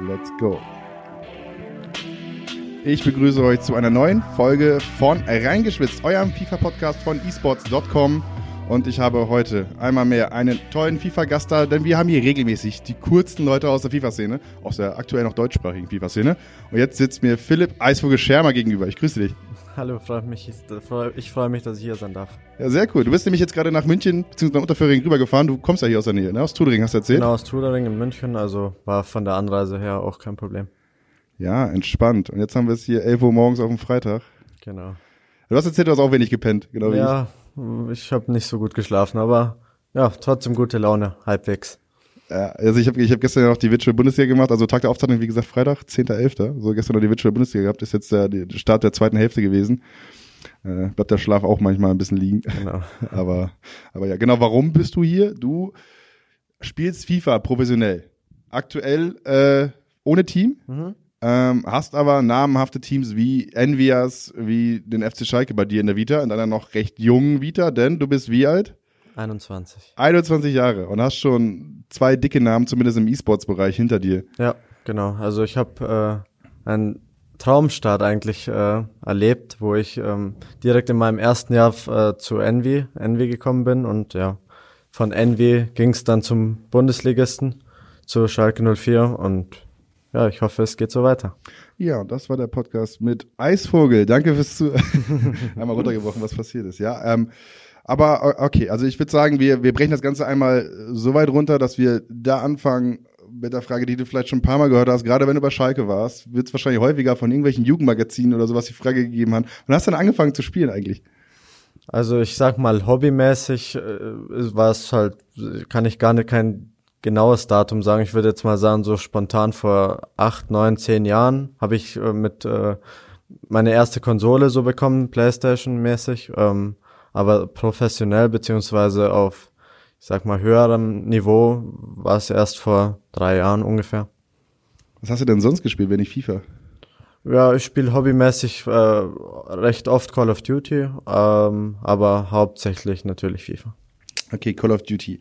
Let's go. Ich begrüße euch zu einer neuen Folge von Reingeschwitzt, eurem FIFA-Podcast von esports.com. Und ich habe heute einmal mehr einen tollen FIFA-Gast da, denn wir haben hier regelmäßig die coolsten Leute aus der FIFA-Szene, aus der aktuell noch deutschsprachigen FIFA-Szene. Und jetzt sitzt mir Philipp Eisvogel Schermer gegenüber. Ich grüße dich. Hallo, freut mich. Ich freue mich, dass ich hier sein darf. Ja, sehr cool. Du bist nämlich jetzt gerade nach München bzw. nach Unterföhring rübergefahren. Du kommst ja hier aus der Nähe, ne? Aus Trudering hast du erzählt. Genau, aus Trudering in München. Also war von der Anreise her auch kein Problem. Ja, entspannt. Und jetzt haben wir es hier 11 Uhr morgens auf dem Freitag. Genau. Du hast erzählt, du hast auch wenig gepennt, genau wie Ja, ich, ich habe nicht so gut geschlafen, aber ja, trotzdem gute Laune, halbwegs. Ja, also ich habe ich hab gestern ja noch die Virtual Bundesliga gemacht, also Tag der Aufzeichnung, wie gesagt, Freitag, 10.11. So gestern noch die Virtual Bundesliga gehabt, ist jetzt der, der Start der zweiten Hälfte gewesen. Äh, bleibt der Schlaf auch manchmal ein bisschen liegen. Genau. aber, aber ja, genau, warum bist du hier? Du spielst FIFA professionell. Aktuell äh, ohne Team, Mhm. ähm, hast aber namenhafte Teams wie Envias, wie den FC Schalke bei dir in der Vita, in deiner noch recht jungen Vita, denn du bist wie alt? 21. 21 Jahre und hast schon zwei dicke Namen, zumindest im E-Sports-Bereich, hinter dir. Ja, genau. Also ich habe äh, einen Traumstart eigentlich äh, erlebt, wo ich ähm, direkt in meinem ersten Jahr äh, zu Envy, Envy gekommen bin und ja, von Envy ging es dann zum Bundesligisten, zu Schalke 04 und ja, ich hoffe, es geht so weiter. Ja, und das war der Podcast mit Eisvogel. Danke fürs zu einmal runtergebrochen, was passiert ist. Ja, ähm, aber okay, also ich würde sagen, wir, wir brechen das Ganze einmal so weit runter, dass wir da anfangen mit der Frage, die du vielleicht schon ein paar Mal gehört hast. Gerade wenn du bei Schalke warst, wird es wahrscheinlich häufiger von irgendwelchen Jugendmagazinen oder sowas die Frage gegeben haben. Und hast dann angefangen zu spielen eigentlich? Also ich sag mal, hobbymäßig äh, war es halt, kann ich gar nicht kein genaues Datum sagen. Ich würde jetzt mal sagen, so spontan vor acht, neun, zehn Jahren habe ich äh, mit äh, meine erste Konsole so bekommen, Playstation-mäßig, ähm, aber professionell beziehungsweise auf, ich sag mal, höherem Niveau war es erst vor drei Jahren ungefähr. Was hast du denn sonst gespielt, wenn nicht FIFA? Ja, ich spiele hobbymäßig äh, recht oft Call of Duty, ähm, aber hauptsächlich natürlich FIFA. Okay, Call of Duty.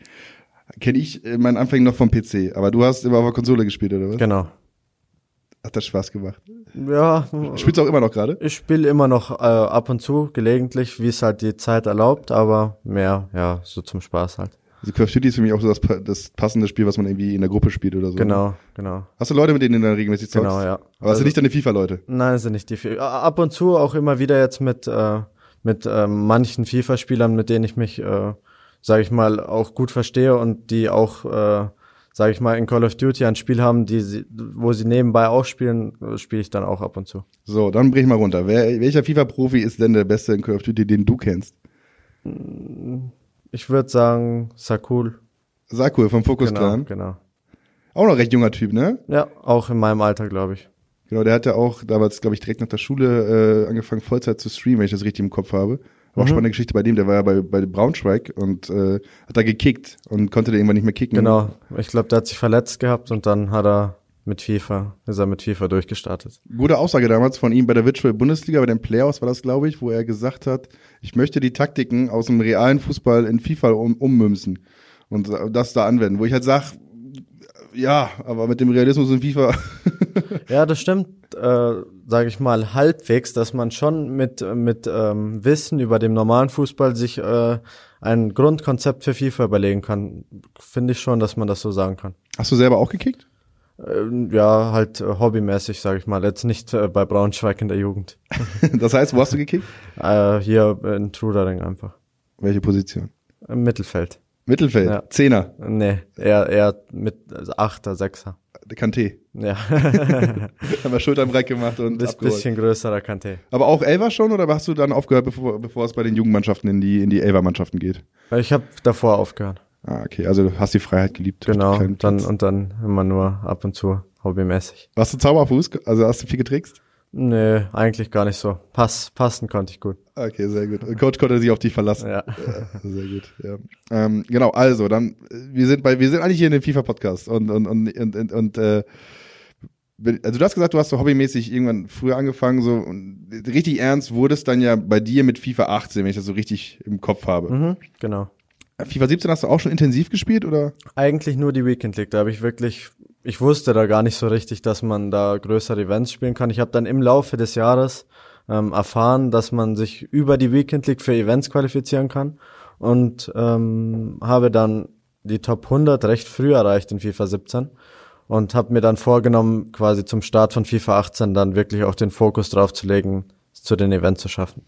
Kenne ich äh, meinen Anfängen noch vom PC, aber du hast immer auf der Konsole gespielt, oder was? Genau. Hat das Spaß gemacht? Ja, Spielst du auch immer noch gerade? ich spiele immer noch äh, ab und zu, gelegentlich, wie es halt die Zeit erlaubt, aber mehr, ja, so zum Spaß halt. Also Call of Duty ist für mich auch so das, das passende Spiel, was man irgendwie in der Gruppe spielt oder so. Genau, genau. Hast du Leute, mit denen du dann regelmäßig zockst? Genau, ja. Aber hast Also- du nicht deine FIFA-Leute? Nein, sind nicht die viel. Ab und zu auch immer wieder jetzt mit, äh, mit äh, manchen FIFA-Spielern, mit denen ich mich, äh, sage ich mal, auch gut verstehe und die auch, äh, sage ich mal, in Call of Duty ein Spiel haben, die sie, wo sie nebenbei auch spielen, spiele ich dann auch ab und zu. So, dann brich mal runter. Wer, welcher FIFA-Profi ist denn der beste in Call of Duty, den du kennst? Ich würde sagen, Sakul. Sakul vom Focus Genau, Clan. genau. Auch noch recht junger Typ, ne? Ja, auch in meinem Alter, glaube ich. Genau, der hat ja auch damals, glaube ich, direkt nach der Schule äh, angefangen, Vollzeit zu streamen, wenn ich das richtig im Kopf habe. War auch Mhm. spannende Geschichte bei dem, der war ja bei, bei Braunschweig und äh, hat da gekickt und konnte da irgendwann nicht mehr kicken. Genau. Ich glaube, der hat sich verletzt gehabt und dann hat er mit FIFA, ist er mit FIFA durchgestartet. Gute Aussage damals von ihm bei der Virtual Bundesliga, bei den Playoffs war das, glaube ich, wo er gesagt hat, ich möchte die Taktiken aus dem realen Fußball in FIFA um, ummünzen und das da anwenden. Wo ich halt sag, ja, aber mit dem Realismus in FIFA, Ja, das stimmt, äh, sage ich mal, halbwegs, dass man schon mit, mit ähm, Wissen über dem normalen Fußball sich äh, ein Grundkonzept für FIFA überlegen kann. Finde ich schon, dass man das so sagen kann. hast du selber auch gekickt? Ähm, ja, halt äh, hobbymäßig, sage ich mal. Jetzt nicht äh, bei Braunschweig in der Jugend. Das heißt, wo hast du gekickt? Äh, hier in Trudering einfach. Welche Position? Im Mittelfeld. Mittelfeld, Ja. Zehner, Nee, eher, eher mit also Achter, Sechser. Kanté. Ja, Haben wir Schultern breit gemacht und Bis, abgeholt. bisschen größerer Kanté. Aber auch Elfer schon oder hast du dann aufgehört, bevor, bevor es bei den Jugendmannschaften in die, in die Elfer-Mannschaften geht? Ich habe davor aufgehört. Ah, okay, also du hast die Freiheit geliebt. Genau, dann und dann immer nur ab und zu hobbymäßig. Warst du Zauberfuß? Also hast du viel getrickst? Nee, eigentlich gar nicht so. Pass, passen konnte ich gut. Okay, sehr gut. Und Coach konnte sich auf dich verlassen. Ja. Ja, sehr gut. Ja. Ähm, genau, also dann äh, wir sind bei wir sind eigentlich hier in dem FIFA Podcast und und und und, und, und äh, also du hast gesagt, du hast so hobbymäßig irgendwann früher angefangen so und richtig ernst wurde es dann ja bei dir mit FIFA 18, wenn ich das so richtig im Kopf habe. Mhm, genau. FIFA 17 hast du auch schon intensiv gespielt oder? Eigentlich nur die Weekend League. Da habe ich wirklich, ich wusste da gar nicht so richtig, dass man da größere Events spielen kann. Ich habe dann im Laufe des Jahres ähm, erfahren, dass man sich über die Weekend League für Events qualifizieren kann und ähm, habe dann die Top 100 recht früh erreicht in FIFA 17 und habe mir dann vorgenommen, quasi zum Start von FIFA 18 dann wirklich auch den Fokus drauf zu legen, zu den Events zu schaffen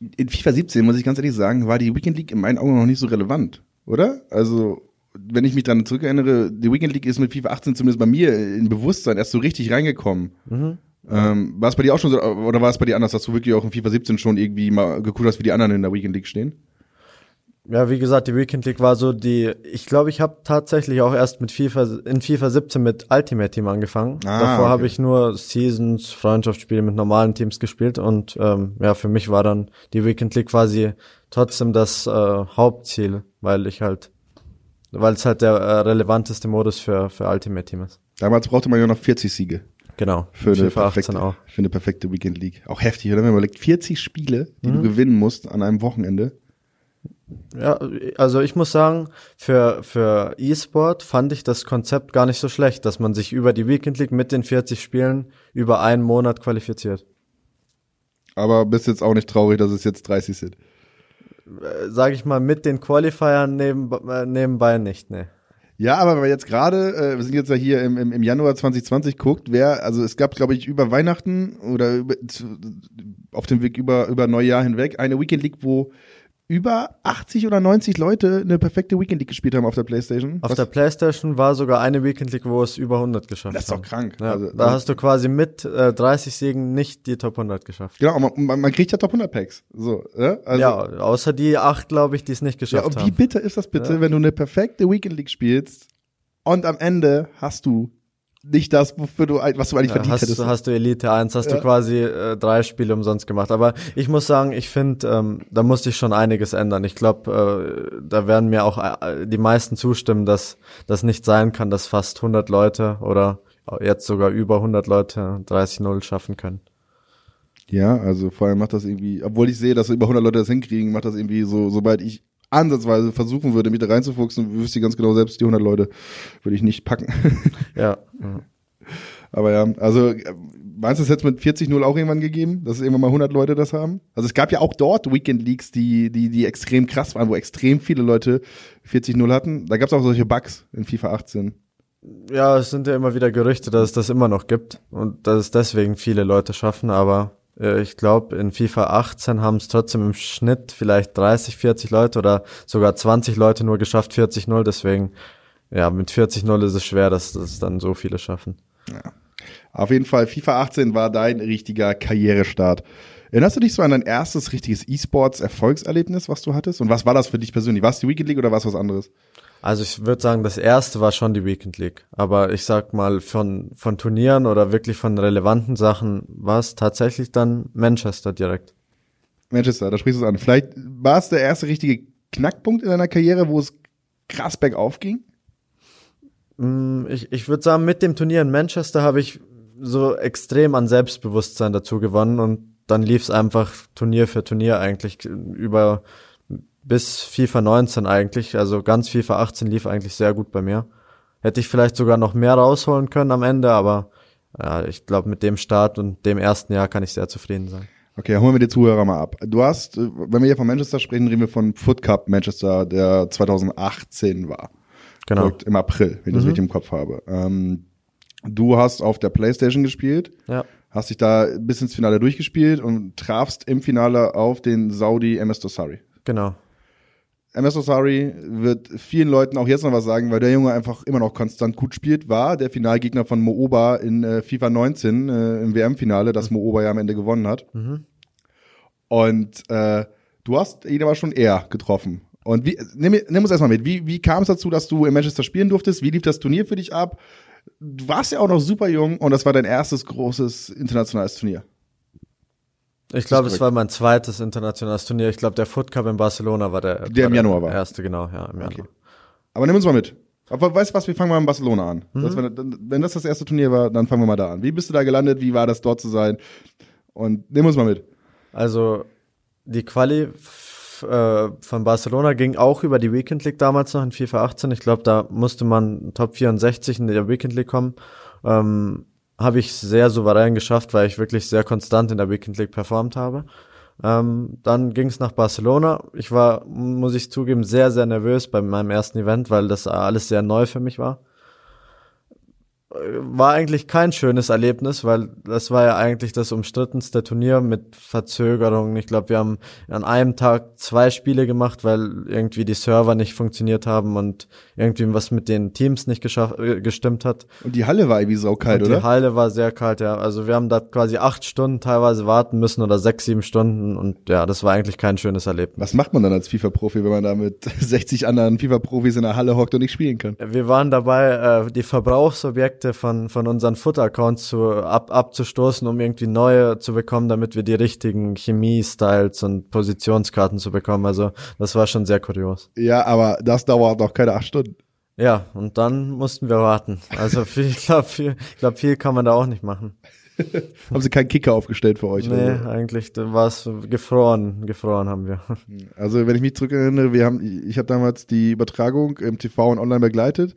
in FIFA 17, muss ich ganz ehrlich sagen, war die Weekend League in meinen Augen noch nicht so relevant, oder? Also, wenn ich mich daran zurückerinnere, die Weekend League ist mit FIFA 18 zumindest bei mir in Bewusstsein erst so richtig reingekommen. Mhm. Ähm, war es bei dir auch schon so, oder war es bei dir anders, dass du wirklich auch in FIFA 17 schon irgendwie mal geguckt hast, wie die anderen in der Weekend League stehen? Ja, wie gesagt, die Weekend League war so die, ich glaube, ich habe tatsächlich auch erst mit FIFA, in FIFA 17 mit Ultimate Team angefangen. Ah, Davor okay. habe ich nur Seasons, Freundschaftsspiele mit normalen Teams gespielt und ähm, ja, für mich war dann die Weekend League quasi trotzdem das äh, Hauptziel, weil ich halt, weil es halt der äh, relevanteste Modus für, für Ultimate Team ist. Damals brauchte man ja noch 40 Siege. Genau. Für eine, perfekte, auch. für eine perfekte Weekend League. Auch heftig, oder? Wenn man überlegt, 40 Spiele, die mhm. du gewinnen musst an einem Wochenende. Ja, also ich muss sagen, für, für E-Sport fand ich das Konzept gar nicht so schlecht, dass man sich über die Weekend League mit den 40 Spielen über einen Monat qualifiziert. Aber bist jetzt auch nicht traurig, dass es jetzt 30 sind? Äh, sag ich mal, mit den Qualifiern neben, äh, nebenbei nicht, ne. Ja, aber wenn man jetzt gerade, äh, wir sind jetzt ja hier im, im, im Januar 2020 guckt, wer, also es gab, glaube ich, über Weihnachten oder über, auf dem Weg über, über Neujahr hinweg eine Weekend League, wo über 80 oder 90 Leute eine perfekte Weekend League gespielt haben auf der Playstation. Auf Was? der Playstation war sogar eine Weekend League, wo es über 100 geschafft hat. Das ist doch krank. Ja, also, da hast du quasi mit äh, 30 Siegen nicht die Top 100 geschafft. Genau, man, man, kriegt ja Top 100 Packs. So, ja, also, ja außer die acht, glaube ich, die es nicht geschafft haben. Ja, und wie bitter ist das bitte, ja. wenn du eine perfekte Weekend League spielst und am Ende hast du nicht das, wofür du, was du eigentlich ja, verdient hast, hättest. Hast du Elite 1, hast ja. du quasi äh, drei Spiele umsonst gemacht. Aber ich muss sagen, ich finde, ähm, da musste ich schon einiges ändern. Ich glaube, äh, da werden mir auch äh, die meisten zustimmen, dass das nicht sein kann, dass fast 100 Leute oder jetzt sogar über 100 Leute 30-0 schaffen können. Ja, also vor allem macht das irgendwie, obwohl ich sehe, dass über 100 Leute das hinkriegen, macht das irgendwie so, sobald ich ansatzweise versuchen würde, mich da reinzufuchsen, wüsste ich ganz genau, selbst die 100 Leute würde ich nicht packen. ja. Aber ja, also meinst du, es jetzt mit 40-0 auch irgendwann gegeben, dass irgendwann mal 100 Leute das haben? Also es gab ja auch dort Weekend Leagues, die, die, die extrem krass waren, wo extrem viele Leute 40-0 hatten. Da gab es auch solche Bugs in FIFA 18. Ja, es sind ja immer wieder Gerüchte, dass es das immer noch gibt und dass es deswegen viele Leute schaffen, aber äh, ich glaube, in FIFA 18 haben es trotzdem im Schnitt vielleicht 30, 40 Leute oder sogar 20 Leute nur geschafft, 40-0. Deswegen, ja, mit 40-0 ist es schwer, dass das dann so viele schaffen. Ja. Auf jeden Fall, FIFA 18 war dein richtiger Karrierestart. Erinnerst du dich so an dein erstes richtiges E-Sports-Erfolgserlebnis, was du hattest? Und was war das für dich persönlich? War es die Weekend League oder war es was anderes? Also ich würde sagen, das erste war schon die Weekend League. Aber ich sag mal, von, von Turnieren oder wirklich von relevanten Sachen war es tatsächlich dann Manchester direkt. Manchester, da sprichst du es an. Vielleicht war es der erste richtige Knackpunkt in deiner Karriere, wo es krass bergauf ging? Mm, ich, ich würde sagen, mit dem Turnier in Manchester habe ich so extrem an Selbstbewusstsein dazu gewonnen und dann lief es einfach Turnier für Turnier eigentlich über bis FIFA 19 eigentlich. Also ganz FIFA 18 lief eigentlich sehr gut bei mir. Hätte ich vielleicht sogar noch mehr rausholen können am Ende, aber ja, ich glaube, mit dem Start und dem ersten Jahr kann ich sehr zufrieden sein. Okay, holen wir die Zuhörer mal ab. Du hast, äh, wenn wir hier von Manchester sprechen, reden wir von Foot Cup Manchester, der 2018 war. Genau. Folgt Im April, wenn ich mhm. das richtig im Kopf habe. Ähm, du hast auf der Playstation gespielt. Ja. Hast dich da bis ins Finale durchgespielt und trafst im Finale auf den Saudi MS Dossari. Genau. MS Osari wird vielen Leuten auch jetzt noch was sagen, weil der Junge einfach immer noch konstant gut spielt, war der Finalgegner von Mooba in äh, FIFA 19 äh, im WM-Finale, das mhm. Mooba ja am Ende gewonnen hat. Mhm. Und äh, du hast ihn aber schon eher getroffen. Und wie, nimm, nimm uns erstmal mit, wie, wie kam es dazu, dass du in Manchester spielen durftest? Wie lief das Turnier für dich ab? Du warst ja auch noch super jung und das war dein erstes großes internationales Turnier. Ich glaube, es war mein zweites internationales Turnier. Ich glaube, der Foot Cup in Barcelona war der, der war im Januar war. Erste, genau, ja, im Januar. Okay. Aber nimm uns mal mit. Aber weißt du was, wir fangen mal in Barcelona an. Mhm. Das, wenn, wenn das das erste Turnier war, dann fangen wir mal da an. Wie bist du da gelandet? Wie war das dort zu sein? Und nimm uns mal mit. Also, die Quali äh, von Barcelona ging auch über die Weekend League damals noch in FIFA 18. Ich glaube, da musste man Top 64 in der Weekend League kommen. Ähm, habe ich sehr souverän geschafft, weil ich wirklich sehr konstant in der Weekend League performt habe. Ähm, dann ging es nach Barcelona. Ich war, muss ich zugeben, sehr, sehr nervös bei meinem ersten Event, weil das alles sehr neu für mich war war eigentlich kein schönes Erlebnis, weil das war ja eigentlich das umstrittenste Turnier mit Verzögerungen. Ich glaube, wir haben an einem Tag zwei Spiele gemacht, weil irgendwie die Server nicht funktioniert haben und irgendwie was mit den Teams nicht äh, gestimmt hat. Und die Halle war irgendwie saukalt, und oder? Die Halle war sehr kalt, ja. Also wir haben da quasi acht Stunden teilweise warten müssen oder sechs, sieben Stunden und ja, das war eigentlich kein schönes Erlebnis. Was macht man dann als FIFA-Profi, wenn man da mit 60 anderen FIFA-Profis in der Halle hockt und nicht spielen kann? Wir waren dabei, äh, die Verbrauchsobjekte von, von unseren Futter-Accounts zu, ab, abzustoßen, um irgendwie neue zu bekommen, damit wir die richtigen Chemie-Styles und Positionskarten zu bekommen. Also das war schon sehr kurios. Ja, aber das dauert doch keine acht Stunden. Ja, und dann mussten wir warten. Also viel, ich glaube, viel, ich glaub, viel kann man da auch nicht machen. haben sie keinen Kicker aufgestellt für euch? Nee, also? eigentlich war es gefroren, gefroren haben wir. Also wenn ich mich zurückerinnere, wir haben, ich habe damals die Übertragung im TV und online begleitet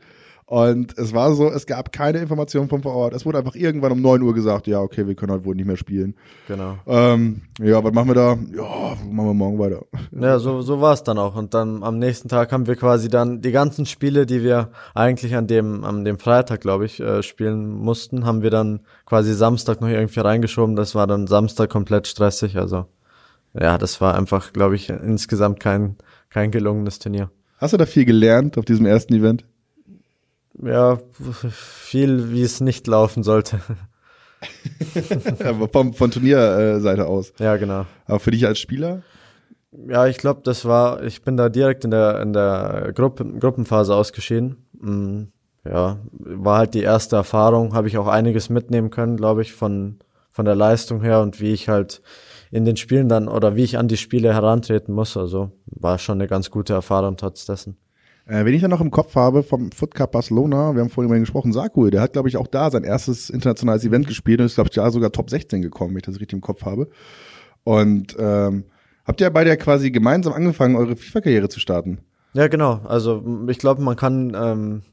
und es war so, es gab keine Informationen von vor Ort. Es wurde einfach irgendwann um 9 Uhr gesagt, ja, okay, wir können heute wohl nicht mehr spielen. Genau. Ähm, ja, was machen wir da? Ja, machen wir morgen weiter. Ja, so, so war es dann auch. Und dann am nächsten Tag haben wir quasi dann die ganzen Spiele, die wir eigentlich an dem, an dem Freitag, glaube ich, äh, spielen mussten, haben wir dann quasi Samstag noch irgendwie reingeschoben. Das war dann Samstag komplett stressig. Also ja, das war einfach, glaube ich, insgesamt kein, kein gelungenes Turnier. Hast du da viel gelernt auf diesem ersten Event? Ja, viel, wie es nicht laufen sollte. Vom, von Turnierseite aus. Ja, genau. Aber für dich als Spieler? Ja, ich glaube, das war, ich bin da direkt in der, in der Gruppe, Gruppenphase ausgeschieden. Mm, ja, war halt die erste Erfahrung, habe ich auch einiges mitnehmen können, glaube ich, von, von der Leistung her und wie ich halt in den Spielen dann oder wie ich an die Spiele herantreten muss. Also war schon eine ganz gute Erfahrung trotz dessen. Äh, wenn ich dann noch im Kopf habe vom Foot Cup Barcelona, wir haben vorhin mal gesprochen, Sakul, der hat, glaube ich, auch da sein erstes internationales Event gespielt und ist, glaube ich, da sogar Top 16 gekommen, wenn ich das richtig im Kopf habe. Und ähm, habt ihr beide ja quasi gemeinsam angefangen, eure FIFA-Karriere zu starten? Ja, genau. Also ich glaube, man kann, ähm,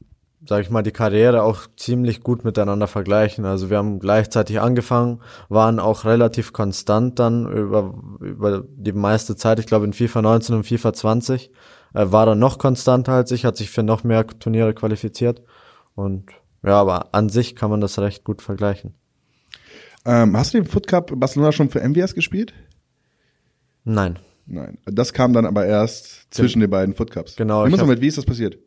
sage ich mal, die Karriere auch ziemlich gut miteinander vergleichen. Also wir haben gleichzeitig angefangen, waren auch relativ konstant dann über, über die meiste Zeit. Ich glaube in FIFA 19 und FIFA 20 äh, war dann noch konstanter als ich, hat sich für noch mehr Turniere qualifiziert. Und ja, aber an sich kann man das recht gut vergleichen. Ähm, hast du den Foot Cup Barcelona schon für MWS gespielt? Nein. Nein. Das kam dann aber erst zwischen den beiden Foot Cups. Genau. Ich muss mit, wie ist das passiert?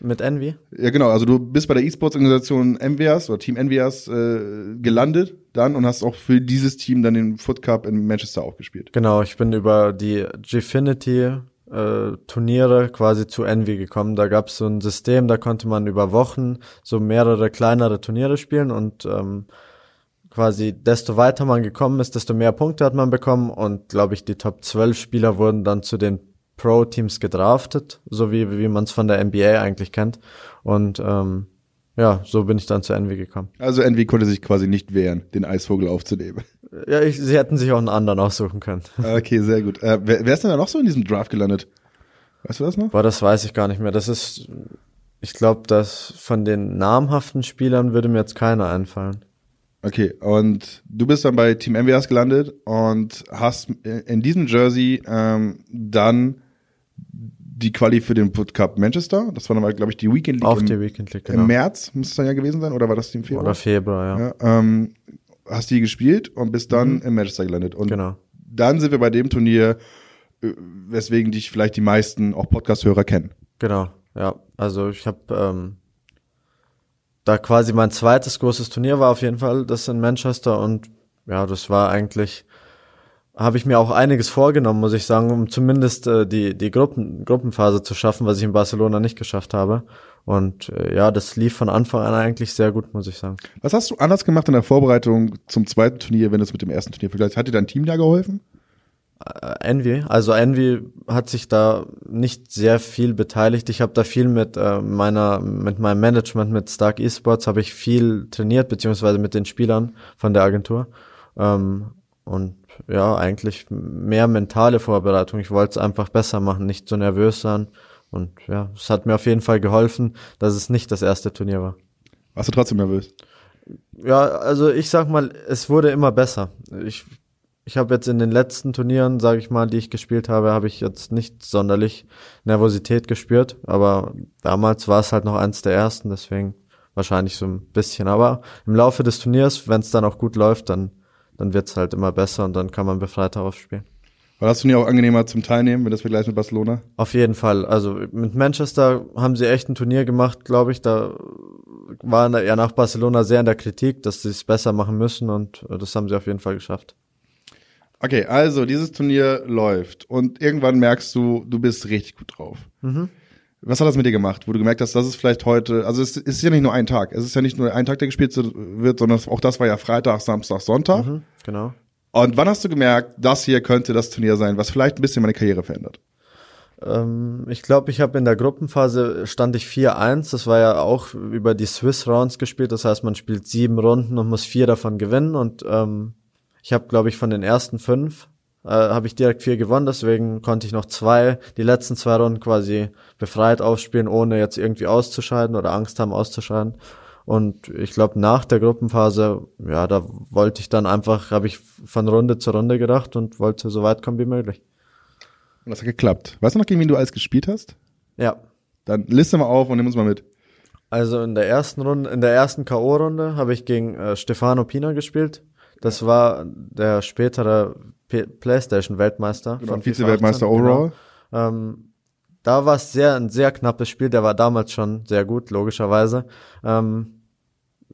Mit Envy? Ja, genau. Also du bist bei der E-Sports-Organisation MWS oder Team MWS äh, gelandet dann und hast auch für dieses Team dann den Foot Cup in Manchester auch gespielt. Genau, ich bin über die Gfinity äh, Turniere quasi zu Envy gekommen. Da gab es so ein System, da konnte man über Wochen so mehrere kleinere Turniere spielen und ähm, quasi desto weiter man gekommen ist, desto mehr Punkte hat man bekommen und glaube ich, die Top 12 Spieler wurden dann zu den Pro-Teams gedraftet, so wie, wie man es von der NBA eigentlich kennt. Und ähm, ja, so bin ich dann zu Envy gekommen. Also Envy konnte sich quasi nicht wehren, den Eisvogel aufzunehmen. Ja, ich, sie hätten sich auch einen anderen aussuchen können. Okay, sehr gut. Äh, wer, wer ist denn da noch so in diesem Draft gelandet? Weißt du das noch? Boah, das weiß ich gar nicht mehr. Das ist, ich glaube, dass von den namhaften Spielern würde mir jetzt keiner einfallen. Okay, und du bist dann bei Team MWS gelandet und hast in diesem Jersey ähm, dann die Quali für den Put Cup Manchester. Das war dann, glaube ich, die Weekend League. Auch im, die Weekend League, genau. Im März muss es dann ja gewesen sein, oder war das im Februar? Oder Februar, ja. ja ähm, hast die gespielt und bist dann mhm. in Manchester gelandet. Und genau. dann sind wir bei dem Turnier, äh, weswegen dich vielleicht die meisten auch Podcast-Hörer kennen. Genau, ja. Also ich habe ähm, da quasi mein zweites großes Turnier war auf jeden Fall das in Manchester und ja, das war eigentlich habe ich mir auch einiges vorgenommen, muss ich sagen, um zumindest äh, die die Gruppen Gruppenphase zu schaffen, was ich in Barcelona nicht geschafft habe. Und äh, ja, das lief von Anfang an eigentlich sehr gut, muss ich sagen. Was hast du anders gemacht in der Vorbereitung zum zweiten Turnier, wenn du es mit dem ersten Turnier vergleichst? Hat dir dein Team da geholfen? Äh, Envy, also Envy hat sich da nicht sehr viel beteiligt. Ich habe da viel mit äh, meiner, mit meinem Management, mit Stark Esports habe ich viel trainiert, beziehungsweise mit den Spielern von der Agentur. Ähm, und ja, eigentlich mehr mentale Vorbereitung. Ich wollte es einfach besser machen, nicht so nervös sein. Und ja, es hat mir auf jeden Fall geholfen, dass es nicht das erste Turnier war. Warst du trotzdem nervös? Ja, also ich sag mal, es wurde immer besser. Ich, ich habe jetzt in den letzten Turnieren, sage ich mal, die ich gespielt habe, habe ich jetzt nicht sonderlich Nervosität gespürt. Aber damals war es halt noch eins der ersten, deswegen wahrscheinlich so ein bisschen. Aber im Laufe des Turniers, wenn es dann auch gut läuft, dann, dann wird's halt immer besser und dann kann man befreiter aufspielen. War das Turnier auch angenehmer zum Teilnehmen, wenn das vergleicht mit Barcelona? Auf jeden Fall. Also mit Manchester haben sie echt ein Turnier gemacht, glaube ich. Da waren ja nach Barcelona sehr in der Kritik, dass sie es besser machen müssen und das haben sie auf jeden Fall geschafft. Okay, also dieses Turnier läuft und irgendwann merkst du, du bist richtig gut drauf. Mhm. Was hat das mit dir gemacht, wo du gemerkt hast, das ist vielleicht heute, also es ist ja nicht nur ein Tag, es ist ja nicht nur ein Tag, der gespielt wird, sondern auch das war ja Freitag, Samstag, Sonntag. Mhm, genau. Und wann hast du gemerkt, das hier könnte das Turnier sein, was vielleicht ein bisschen meine Karriere verändert? Ähm, ich glaube, ich habe in der Gruppenphase stand ich 4-1. Das war ja auch über die Swiss Rounds gespielt. Das heißt, man spielt sieben Runden und muss vier davon gewinnen. Und ähm, ich habe, glaube ich, von den ersten fünf äh, habe ich direkt vier gewonnen. Deswegen konnte ich noch zwei, die letzten zwei Runden quasi befreit aufspielen, ohne jetzt irgendwie auszuscheiden oder Angst haben auszuscheiden. Und ich glaube, nach der Gruppenphase, ja, da wollte ich dann einfach, habe ich von Runde zu Runde gedacht und wollte so weit kommen wie möglich. Und das hat geklappt. Weißt du noch, gegen wen du alles gespielt hast? Ja. Dann liste mal auf und nimm uns mal mit. Also in der ersten Runde, in der ersten K.O.-Runde habe ich gegen äh, Stefano Pina gespielt. Das war der spätere P PlayStation-Weltmeister. Genau, Vize-Weltmeister Overall. Genau. Ähm, da war es sehr, ein sehr knappes Spiel. Der war damals schon sehr gut, logischerweise. Ähm,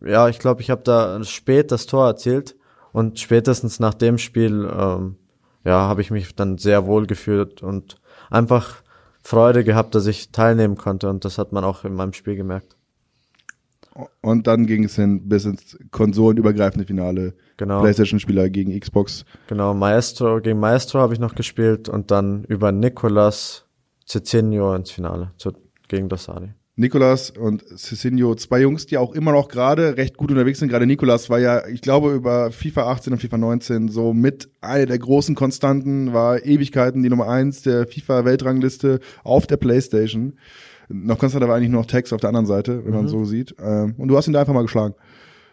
ja, ich glaube, ich habe da spät das Tor erzielt und spätestens nach dem Spiel, ähm, ja, habe ich mich dann sehr wohl gefühlt und einfach Freude gehabt, dass ich teilnehmen konnte und das hat man auch in meinem Spiel gemerkt. Und dann ging es hin bis ins konsolenübergreifende Finale. Genau. PlayStation-Spieler gegen Xbox. Genau, Maestro gegen Maestro habe ich noch gespielt und dann über Nicolas Cezinho ins Finale zu, gegen Dosari. Nicolas und Cezinho, zwei Jungs, die auch immer noch gerade recht gut unterwegs sind. Gerade Nicolas war ja, ich glaube, über FIFA 18 und FIFA 19 so mit einer der großen Konstanten, war Ewigkeiten die Nummer eins der FIFA-Weltrangliste auf der Playstation. Noch konstanter war eigentlich nur noch Text auf der anderen Seite, wenn mhm. man so sieht. Ähm, und du hast ihn da einfach mal geschlagen.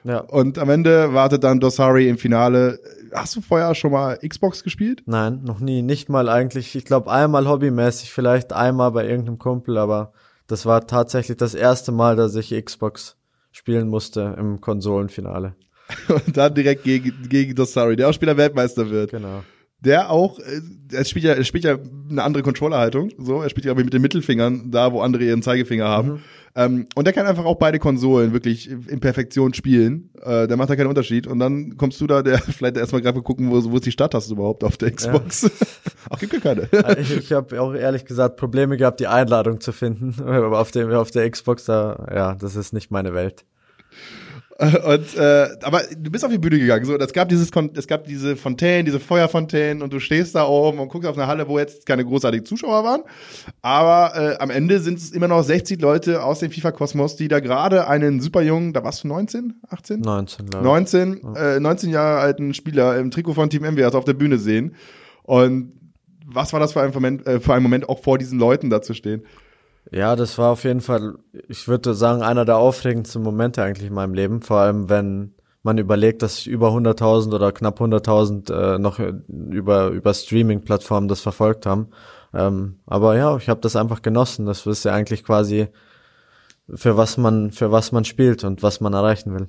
Ja. Und am Ende wartet dann Dosari im Finale. Hast du vorher schon mal Xbox gespielt? Nein, noch nie. Nicht mal eigentlich. Ich glaube einmal hobbymäßig, vielleicht einmal bei irgendeinem Kumpel, aber das war tatsächlich das erste Mal, dass ich Xbox spielen musste im Konsolenfinale. Und dann direkt gegen, gegen Dosari, der auch Spieler Weltmeister wird. Genau der auch, äh, er spielt ja, er spielt ja eine andere Controllerhaltung, so, er spielt ja aber mit den Mittelfingern, da wo andere ihren Zeigefinger haben. Mhm. Ähm, und der kann einfach auch beide Konsolen wirklich in Perfektion spielen. Äh, der macht da keinen Unterschied. Und dann kommst du da, der vielleicht erstmal gerade gucken, wo, wo ist die Starttaste überhaupt auf der Xbox. Ja. Ach, gibt ja keine. ich ich habe auch ehrlich gesagt Probleme gehabt, die Einladung zu finden. Aber auf, dem, auf der Xbox, da, ja, das ist nicht meine Welt. Und äh, aber du bist auf die Bühne gegangen. So, es gab dieses, es gab diese Fontänen, diese Feuerfontänen und du stehst da oben und guckst auf eine Halle, wo jetzt keine großartigen Zuschauer waren. Aber äh, am Ende sind es immer noch 60 Leute aus dem FIFA-Kosmos, die da gerade einen super jungen, da warst du 19, 18? 19, glaube 19, ja. äh, 19 Jahre alten Spieler im Trikot von Team MWS auf der Bühne sehen. Und was war das für ein Moment, äh, für ein Moment auch vor diesen Leuten da zu stehen? Ja, das war auf jeden Fall, ich würde sagen, einer der aufregendsten Momente eigentlich in meinem Leben. Vor allem, wenn man überlegt, dass über 100.000 oder knapp 100.000 äh, noch über, über Streaming-Plattformen das verfolgt haben. Ähm, aber ja, ich habe das einfach genossen. Das ist ja eigentlich quasi, für was man, für was man spielt und was man erreichen will.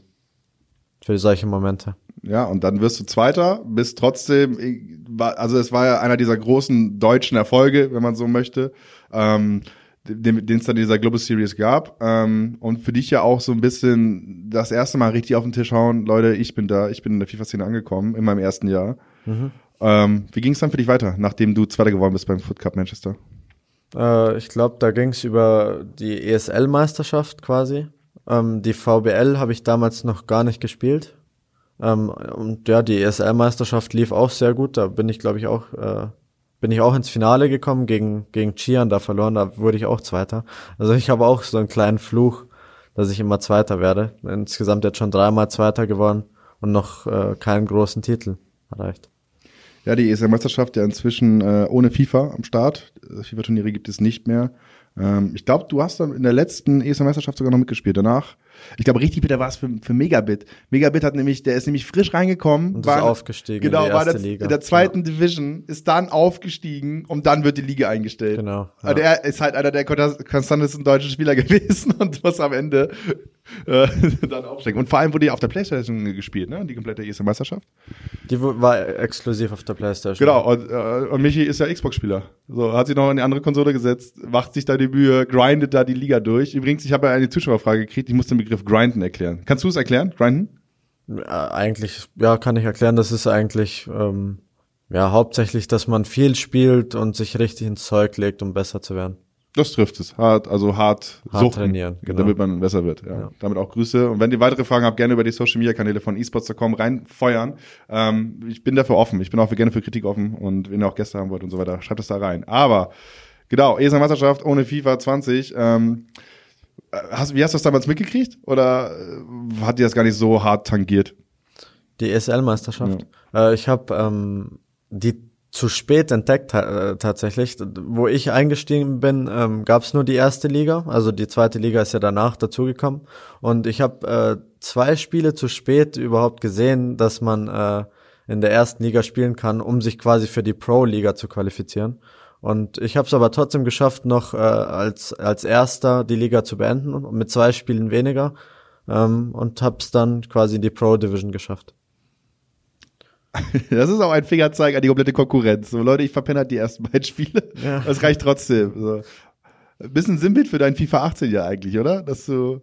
Für solche Momente. Ja, und dann wirst du Zweiter, bist trotzdem, also es war ja einer dieser großen deutschen Erfolge, wenn man so möchte. Ähm, den es dann in dieser Global Series gab. Ähm, und für dich ja auch so ein bisschen das erste Mal richtig auf den Tisch hauen, Leute, ich bin da, ich bin in der FIFA-Szene angekommen in meinem ersten Jahr. Mhm. Ähm, wie ging es dann für dich weiter, nachdem du Zweiter geworden bist beim Foot Cup Manchester? Äh, ich glaube, da ging es über die ESL-Meisterschaft quasi. Ähm, die VBL habe ich damals noch gar nicht gespielt. Ähm, und ja, die ESL-Meisterschaft lief auch sehr gut. Da bin ich, glaube ich, auch äh, bin ich auch ins Finale gekommen gegen, gegen Chian, da verloren, da wurde ich auch Zweiter. Also ich habe auch so einen kleinen Fluch, dass ich immer Zweiter werde. Insgesamt jetzt schon dreimal Zweiter geworden und noch äh, keinen großen Titel erreicht. Ja, die ESL-Meisterschaft ja inzwischen äh, ohne FIFA am Start. FIFA-Turniere gibt es nicht mehr. Ähm, ich glaube, du hast dann in der letzten ESL-Meisterschaft sogar noch mitgespielt. Danach, ich glaube, richtig bitter war es für, für Megabit. Megabit hat nämlich, der ist nämlich frisch reingekommen. Und war, ist aufgestiegen genau, in die war erste der, Liga. in der zweiten Division, ist dann aufgestiegen und dann wird die Liga eingestellt. Genau. Also er ist halt einer der konstantesten deutschen Spieler gewesen und muss am Ende äh, dann aufsteigen. Und vor allem wurde ja auf der Playstation gespielt, ne? Die komplette ESL-Meisterschaft. Die wo- war exklusiv auf der Playstation. Genau, und, äh, und Michi ist ja Xbox-Spieler. So, hat sich noch in die andere Konsole gesetzt, macht sich da die Mühe, grindet da die Liga durch. Übrigens, ich habe ja eine Zuschauerfrage gekriegt, ich muss den Begriff Grinden erklären. Kannst du es erklären? Grinden? Ja, eigentlich, ja, kann ich erklären, das ist eigentlich, ähm, ja, hauptsächlich, dass man viel spielt und sich richtig ins Zeug legt, um besser zu werden. Das trifft es. Hart, also hart, Hart suchten, trainieren, genau. damit man besser wird. Ja. Ja. Damit auch Grüße. Und wenn ihr weitere Fragen habt, gerne über die Social Media Kanäle von esports.com reinfeuern. Ähm, ich bin dafür offen. Ich bin auch gerne für Kritik offen. Und wenn ihr auch Gäste haben wollt und so weiter, schreibt es da rein. Aber genau, ESA Meisterschaft ohne FIFA 20. Ähm, äh, hast, wie hast du das damals mitgekriegt? Oder äh, hat dir das gar nicht so hart tangiert? Die ESL-Meisterschaft. Äh, ich habe ähm, die zu spät entdeckt äh, tatsächlich. Wo ich eingestiegen bin, ähm, gab es nur die erste Liga. Also die zweite Liga ist ja danach dazugekommen. Und ich habe äh, zwei Spiele zu spät überhaupt gesehen, dass man äh, in der ersten Liga spielen kann, um sich quasi für die Pro-Liga zu qualifizieren. Und ich habe es aber trotzdem geschafft, noch äh, als als erster die Liga zu beenden mit zwei Spielen weniger ähm, und habe es dann quasi in die Pro Division geschafft. Das ist auch ein Fingerzeig an die komplette Konkurrenz. So, Leute, ich verpenne halt die ersten beiden Spiele. Ja. Das reicht trotzdem. So. Ein bisschen Sinnbild für dein FIFA 18 ja eigentlich, oder? Dass du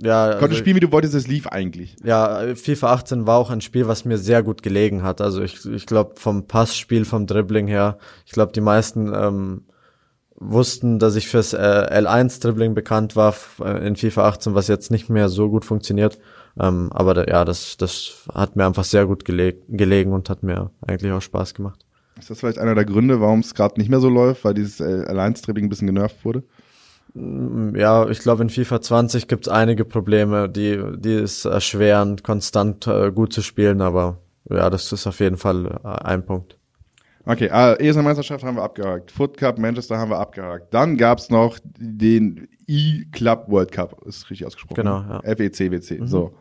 Ja, konntest also, spielen, wie du wolltest, es lief eigentlich. ja, FIFA 18 war auch ein Spiel, was mir sehr gut gelegen hat. Also ich, ich glaube vom Passspiel, vom Dribbling her, ich glaube die meisten ähm, wussten, dass ich fürs äh, L1 Dribbling bekannt war äh, in FIFA 18, was jetzt nicht mehr so gut funktioniert. Ähm, aber da, ja, das, das hat mir einfach sehr gut geleg gelegen und hat mir eigentlich auch Spaß gemacht. Ist das vielleicht einer der Gründe, warum es gerade nicht mehr so läuft, weil dieses äh, Alliance-Dribbling ein bisschen genervt wurde? Mm, Ja, ich glaube, in FIFA 20 gibt es einige Probleme, die, die es erschweren, konstant äh, gut zu spielen, aber ja, das ist auf jeden Fall äh, ein Punkt. Okay, äh, ESL-Meisterschaft haben wir abgehakt. Foot Cup Manchester haben wir abgehakt. Dann gab's noch den E-Club World Cup. Ist richtig ausgesprochen. Genau, ne? ja. FECWC. So.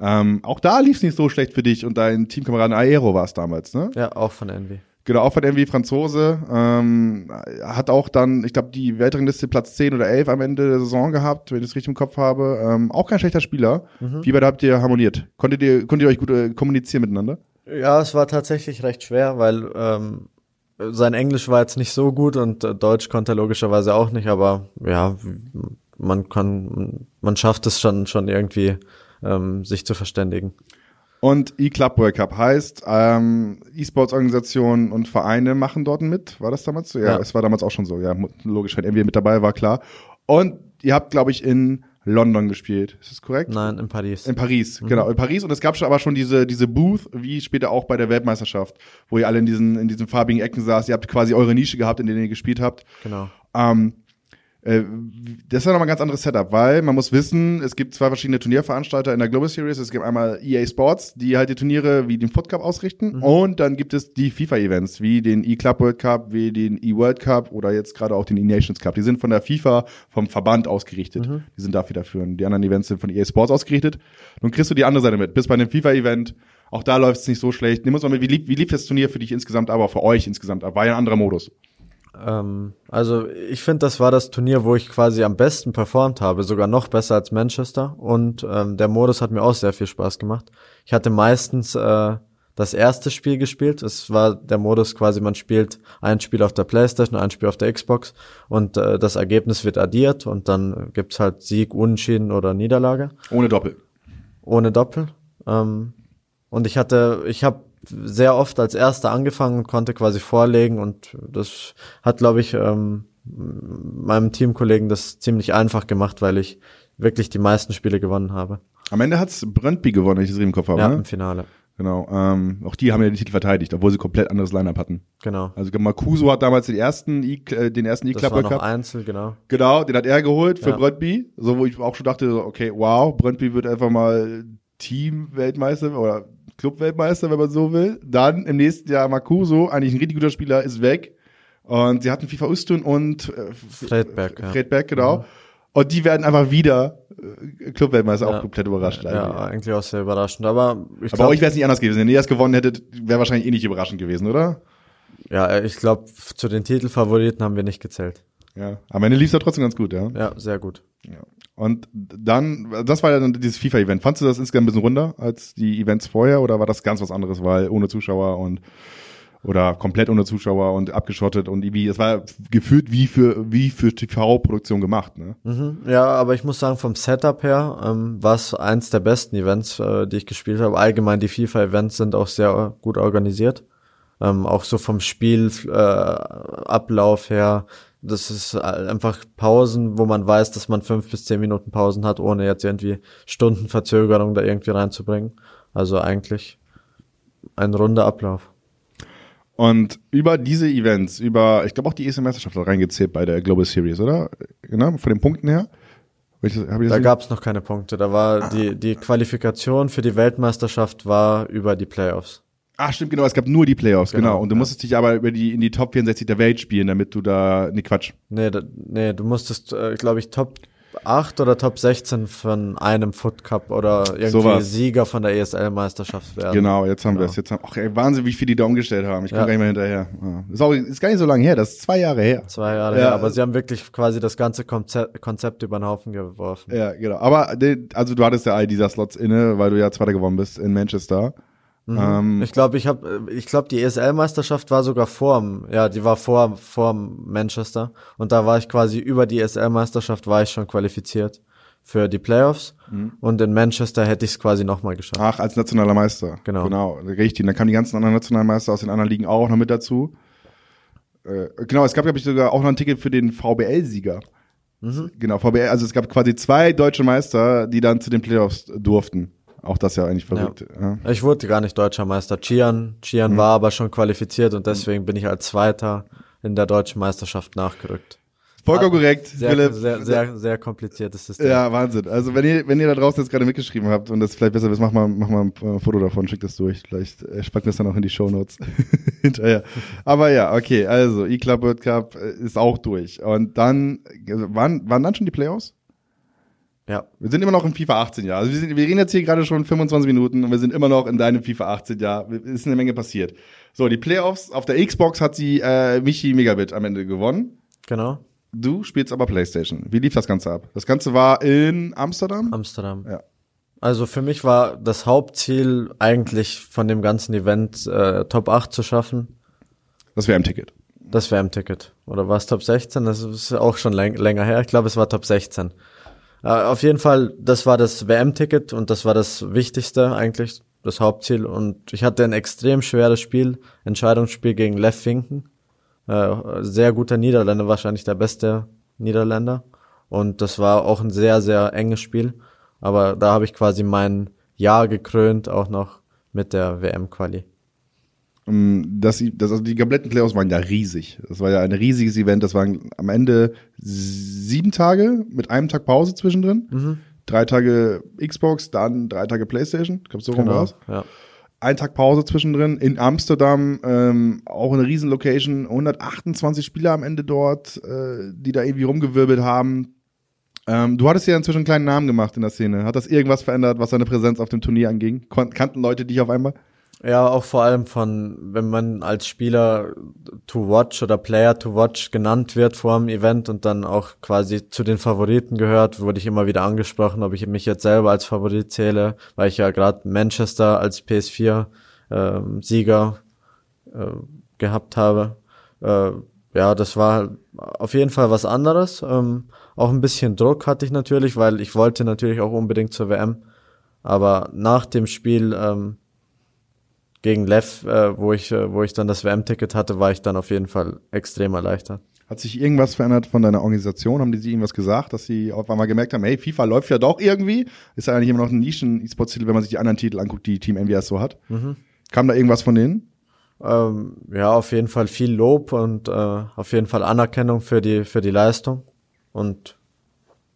Ähm, auch da lief's nicht so schlecht für dich und dein Teamkameraden Aero war es damals, ne? Ja, auch von Envy. Genau, auch von irgendwie Franzose. Ähm, hat auch dann, ich glaube, die Weltrangliste Platz 10 oder 11 am Ende der Saison gehabt, wenn ich es richtig im Kopf habe. Ähm, auch kein schlechter Spieler. Wie weit habt ihr harmoniert? Konntet ihr, konntet ihr euch gut äh, kommunizieren miteinander? Ja, es war tatsächlich recht schwer, weil ähm, sein Englisch war jetzt nicht so gut und äh, Deutsch konnte er logischerweise auch nicht, aber ja, man kann, man schafft es schon, schon irgendwie, ähm, sich zu verständigen. Und E-Club World Cup heißt, ähm, E-Sports-Organisationen und Vereine machen dort mit. War das damals so? Ja, Ja. es war damals auch schon so. Ja, logisch, wenn NBA mit dabei war, klar. Und ihr habt, glaube ich, in London gespielt. Ist das korrekt? Nein, in Paris. In Paris, genau, in Paris. Und es gab schon aber schon diese, diese Booth, wie später auch bei der Weltmeisterschaft, wo ihr alle in diesen, in diesen farbigen Ecken saßt. Ihr habt quasi eure Nische gehabt, in denen ihr gespielt habt. genau. Ähm, äh, das ist ja nochmal ein ganz anderes Setup, weil man muss wissen, es gibt zwei verschiedene Turnierveranstalter in der Global Series. Es gibt einmal EA Sports, die halt die Turniere wie den Foot Cup ausrichten. Und dann gibt es die FIFA-Events, wie den E-Club World Cup, wie den E-World Cup oder jetzt gerade auch den E-Nations Cup. Die sind von der FIFA, vom Verband ausgerichtet. Die sind dafür dafür. Und die anderen Events sind von EA Sports ausgerichtet. Nun kriegst du die andere Seite mit. Bis bei einem FIFA-Event. Auch da läuft es nicht so schlecht. Nimm uns mal mit, wie lief, wie lief das Turnier für dich insgesamt, aber für euch insgesamt ab? War ja ein anderer Modus. Ähm, also ich finde, das war das Turnier, wo ich quasi am besten performt habe, sogar noch besser als Manchester. Und ähm, der Modus hat mir auch sehr viel Spaß gemacht. Ich hatte meistens äh, das erste Spiel gespielt. Es war der Modus quasi, man spielt ein Spiel auf der Playstation, ein Spiel auf der Xbox und äh, das Ergebnis wird addiert und dann gibt's halt Sieg, Unentschieden oder Niederlage Ohne Doppel. ohne Doppel. Ähm, und ich hatte, ich habe sehr oft als Erster angefangen und konnte quasi vorlegen und das hat, glaube ich, ähm, meinem Teamkollegen das ziemlich einfach gemacht, weil ich wirklich die meisten Spiele gewonnen habe. Am Ende hat's Brøndby gewonnen, wenn ich das richtig im Kopf habe. Ja, ne? im Finale. Genau. Ähm, auch die haben ja den Titel verteidigt, obwohl sie komplett anderes Line-Up hatten. Genau. Also Makuso hat damals den ersten, e äh, den ersten Das E-Club war World noch Cup. Einzel, genau. Genau, den hat er geholt für Ja. Brøndby. So, wo ich auch schon dachte, okay, wow, Brøndby wird einfach mal Team-Weltmeister oder Clubweltmeister, wenn man so will. Dann im nächsten Jahr Makuso, eigentlich ein richtig guter Spieler, ist weg. Und sie hatten FIFA Ustun und äh, Fredberg, ja. Fredberg, genau. Und die werden einfach wieder äh, Clubweltmeister, auch komplett überrascht. Ja, eigentlich. eigentlich auch sehr überraschend. Aber ich Aber glaube, euch wäre es nicht anders gewesen. Wenn ihr das gewonnen hättet, wäre wahrscheinlich eh nicht überraschend gewesen, oder? ja, ich glaube, zu den Titelfavoriten haben wir nicht gezählt. Ja. Am Ende lief es ja trotzdem ganz gut, ja. Ja, sehr gut. ja. Und dann, das war ja dann dieses FIFA-Event. Fandst du das insgesamt ein bisschen runder als die Events vorher oder war das ganz was anderes, weil ohne Zuschauer und oder komplett ohne Zuschauer und abgeschottet und irgendwie, es war gefühlt wie für wie für TV-Produktion gemacht, ne? Mhm. Ja, aber ich muss sagen, vom Setup her ähm, war es eins der besten Events, äh, die ich gespielt habe. Allgemein die FIFA-Events sind auch sehr gut organisiert. Ähm, auch so vom Spielablauf äh, Ablauf her. Das ist einfach Pausen, wo man weiß, dass man fünf bis zehn Minuten Pausen hat, ohne jetzt irgendwie Stundenverzögerung da irgendwie reinzubringen. Also eigentlich ein runder Ablauf. Und über diese Events, über, ich glaube auch die ESM Meisterschaft hat reingezählt bei der Global Series, oder? Genau, von den Punkten her. Ich ich das Da gab es noch keine Punkte. Da war die, die Qualifikation für die Weltmeisterschaft war über die Playoffs. Ach, stimmt, genau, es gab nur die Playoffs, genau. Genau, Und du ja. musstest dich aber über die, in die Top 64 der Welt spielen, damit du da, nee, Quatsch. Nee, da, nee, du musstest, äh, glaube ich, Top 8 oder Top 16 von einem Foot Cup oder irgendwie Sowas. Sieger von der ESL-Meisterschaft werden. Genau, jetzt haben wir Genau. es. Jetzt haben, ach, ey, Wahnsinn, wie viel die da umgestellt haben. Ich komme Ja. gar nicht mehr hinterher. Ja. Ist, auch, ist gar nicht so lange her, das ist zwei Jahre her. Zwei Jahre Ja. her, aber sie haben wirklich quasi das ganze Konzept, Konzept über den Haufen geworfen. Ja, genau. Aber, also du hattest ja all dieser Slots inne, weil du ja Zweiter gewonnen bist in Manchester. Ähm, Ich glaube, ich habe, ich glaube, die ESL-Meisterschaft war sogar vorm, ja, die war vor vorm Manchester und da war ich quasi über die ESL-Meisterschaft war ich schon qualifiziert für die Playoffs Mhm. und in Manchester hätte ich es quasi nochmal geschafft. Ach, als nationaler Meister. Genau. Genau, richtig. Und dann kamen die ganzen anderen nationalen Meister aus den anderen Ligen auch noch mit dazu. Äh, genau, es gab, glaube ich, sogar auch noch ein Ticket für den VBL-Sieger. Mhm. Genau, VBL, also es gab quasi zwei deutsche Meister, die dann zu den Playoffs durften. Auch das ja eigentlich verrückt. Ja. Ich wurde gar nicht deutscher Meister. Chian, Mhm. Chian war aber schon qualifiziert und deswegen bin ich als Zweiter in der deutschen Meisterschaft nachgerückt. Vollkommen korrekt, Sehr, Philipp. sehr, sehr, sehr kompliziertes System. Ja, Wahnsinn. Also wenn ihr, wenn ihr da draußen jetzt gerade mitgeschrieben habt und das vielleicht besser wisst, mach mal, mach mal ein Foto davon, schickt das durch. Vielleicht äh, packen wir es dann auch in die Shownotes hinterher. Aber ja, okay, also E-Club World Cup äh, ist auch durch. Und dann, also, waren, waren dann schon die Playoffs? Ja. Wir sind immer noch im FIFA 18 Jahr. Also wir, sind, wir reden jetzt hier gerade schon 25 Minuten und wir sind immer noch in deinem FIFA 18 Jahr. Es ist eine Menge passiert. So, die Playoffs auf der Xbox hat sie äh, Michi Megabit am Ende gewonnen. genau. Du spielst aber PlayStation. Wie lief das Ganze ab? Das Ganze war in Amsterdam? Amsterdam. Ja. Also für mich war das Hauptziel eigentlich von dem ganzen Event äh, Top 8 zu schaffen. Das wäre im Ticket. Das WM-Ticket. Oder war es Top 16? Das ist auch schon läng länger her. Ich glaube, es war Top 16. Äh, auf jeden Fall, das war das WM-Ticket und das war das Wichtigste eigentlich, das Hauptziel. Und ich hatte ein extrem schweres Spiel, Entscheidungsspiel gegen Lev Winken. Äh, sehr guter Niederländer, wahrscheinlich der beste Niederländer. Und das war auch ein sehr, sehr enges Spiel. Aber da habe ich quasi mein Jahr gekrönt, auch noch mit der WM-Quali. Ähm, Das, das, also die kompletten Playoffs waren ja riesig. Das war ja ein riesiges Event. Das waren am Ende sieben Tage mit einem Tag Pause zwischendrin. Drei Tage Xbox, dann drei Tage Playstation. Ich glaube, so rum war's. ja. Ein Tag Pause zwischendrin in Amsterdam, ähm, auch eine riesen Location. 128 Spieler am Ende dort, äh, die da irgendwie rumgewirbelt haben. Ähm, du hattest ja inzwischen einen kleinen Namen gemacht in der Szene. Hat das irgendwas verändert, was deine Präsenz auf dem Turnier anging? Kon kannten Leute dich auf einmal? Ja, auch vor allem von, wenn man als Spieler to watch oder Player to watch genannt wird vor dem Event und dann auch quasi zu den Favoriten gehört, wurde ich immer wieder angesprochen, ob ich mich jetzt selber als Favorit zähle, weil ich ja gerade Manchester als PS4 ähm, Sieger äh, gehabt habe. Äh, ja, das war auf jeden Fall was anderes. Ähm, auch ein bisschen Druck hatte ich natürlich, weil ich wollte natürlich auch unbedingt zur WM. Aber nach dem Spiel ähm, gegen Lev, äh, wo ich, äh, wo ich dann das WM-Ticket hatte, war ich dann auf jeden Fall extrem erleichtert. Hat sich irgendwas verändert von deiner Organisation? Haben die sie irgendwas gesagt, dass sie auf einmal gemerkt haben, hey, FIFA läuft ja doch irgendwie? Ist ja eigentlich immer noch ein Nischen-E-Sport-Titel, wenn man sich die anderen Titel anguckt, die Team NVS so hat. Kam da irgendwas von denen? Ähm, ja, auf jeden Fall viel Lob und äh, auf jeden Fall Anerkennung für die für die Leistung und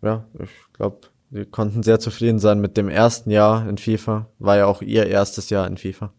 ja, ich glaube, die konnten sehr zufrieden sein mit dem ersten Jahr in FIFA. War ja auch ihr erstes Jahr in FIFA.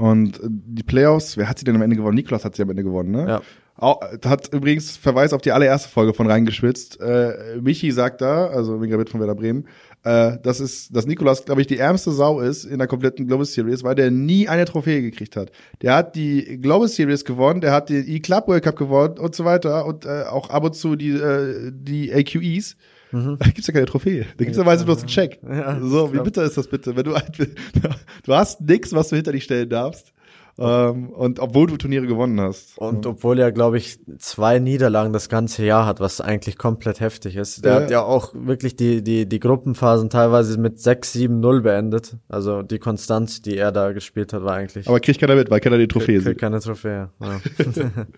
Und die Playoffs, wer hat sie denn am Ende gewonnen? Niklas hat sie am Ende gewonnen, ne? Ja. Auch, hat übrigens Verweis auf die allererste Folge von reingeschwitzt. Äh, Michi sagt da, also Mingabit von Werder Bremen, äh, dass es, dass Nikolas, glaube ich, die ärmste Sau ist in der kompletten Global Series, weil der nie eine Trophäe gekriegt hat. Der hat die Global Series gewonnen, der hat den E-Club World Cup gewonnen und so weiter und äh, auch ab und zu die, äh, die AQEs. Mhm. Da gibt's ja keine Trophäe. Da gibt's ja meistens bloß einen Check. Ja, so, wie bitter ist das bitte? Wenn du, du hast nix, was du hinter dich stellen darfst. Ähm, und obwohl du Turniere gewonnen hast. Und obwohl er, glaube ich, zwei Niederlagen das ganze Jahr hat, was eigentlich komplett heftig ist. Der ja. hat ja auch wirklich die, die, die Gruppenphasen teilweise mit 6-7-0 beendet. Also die Konstanz, die er da gespielt hat, war eigentlich. Aber kriegt keiner mit, weil keiner die Trophäe sieht. Kriegt keine Trophäe, ja.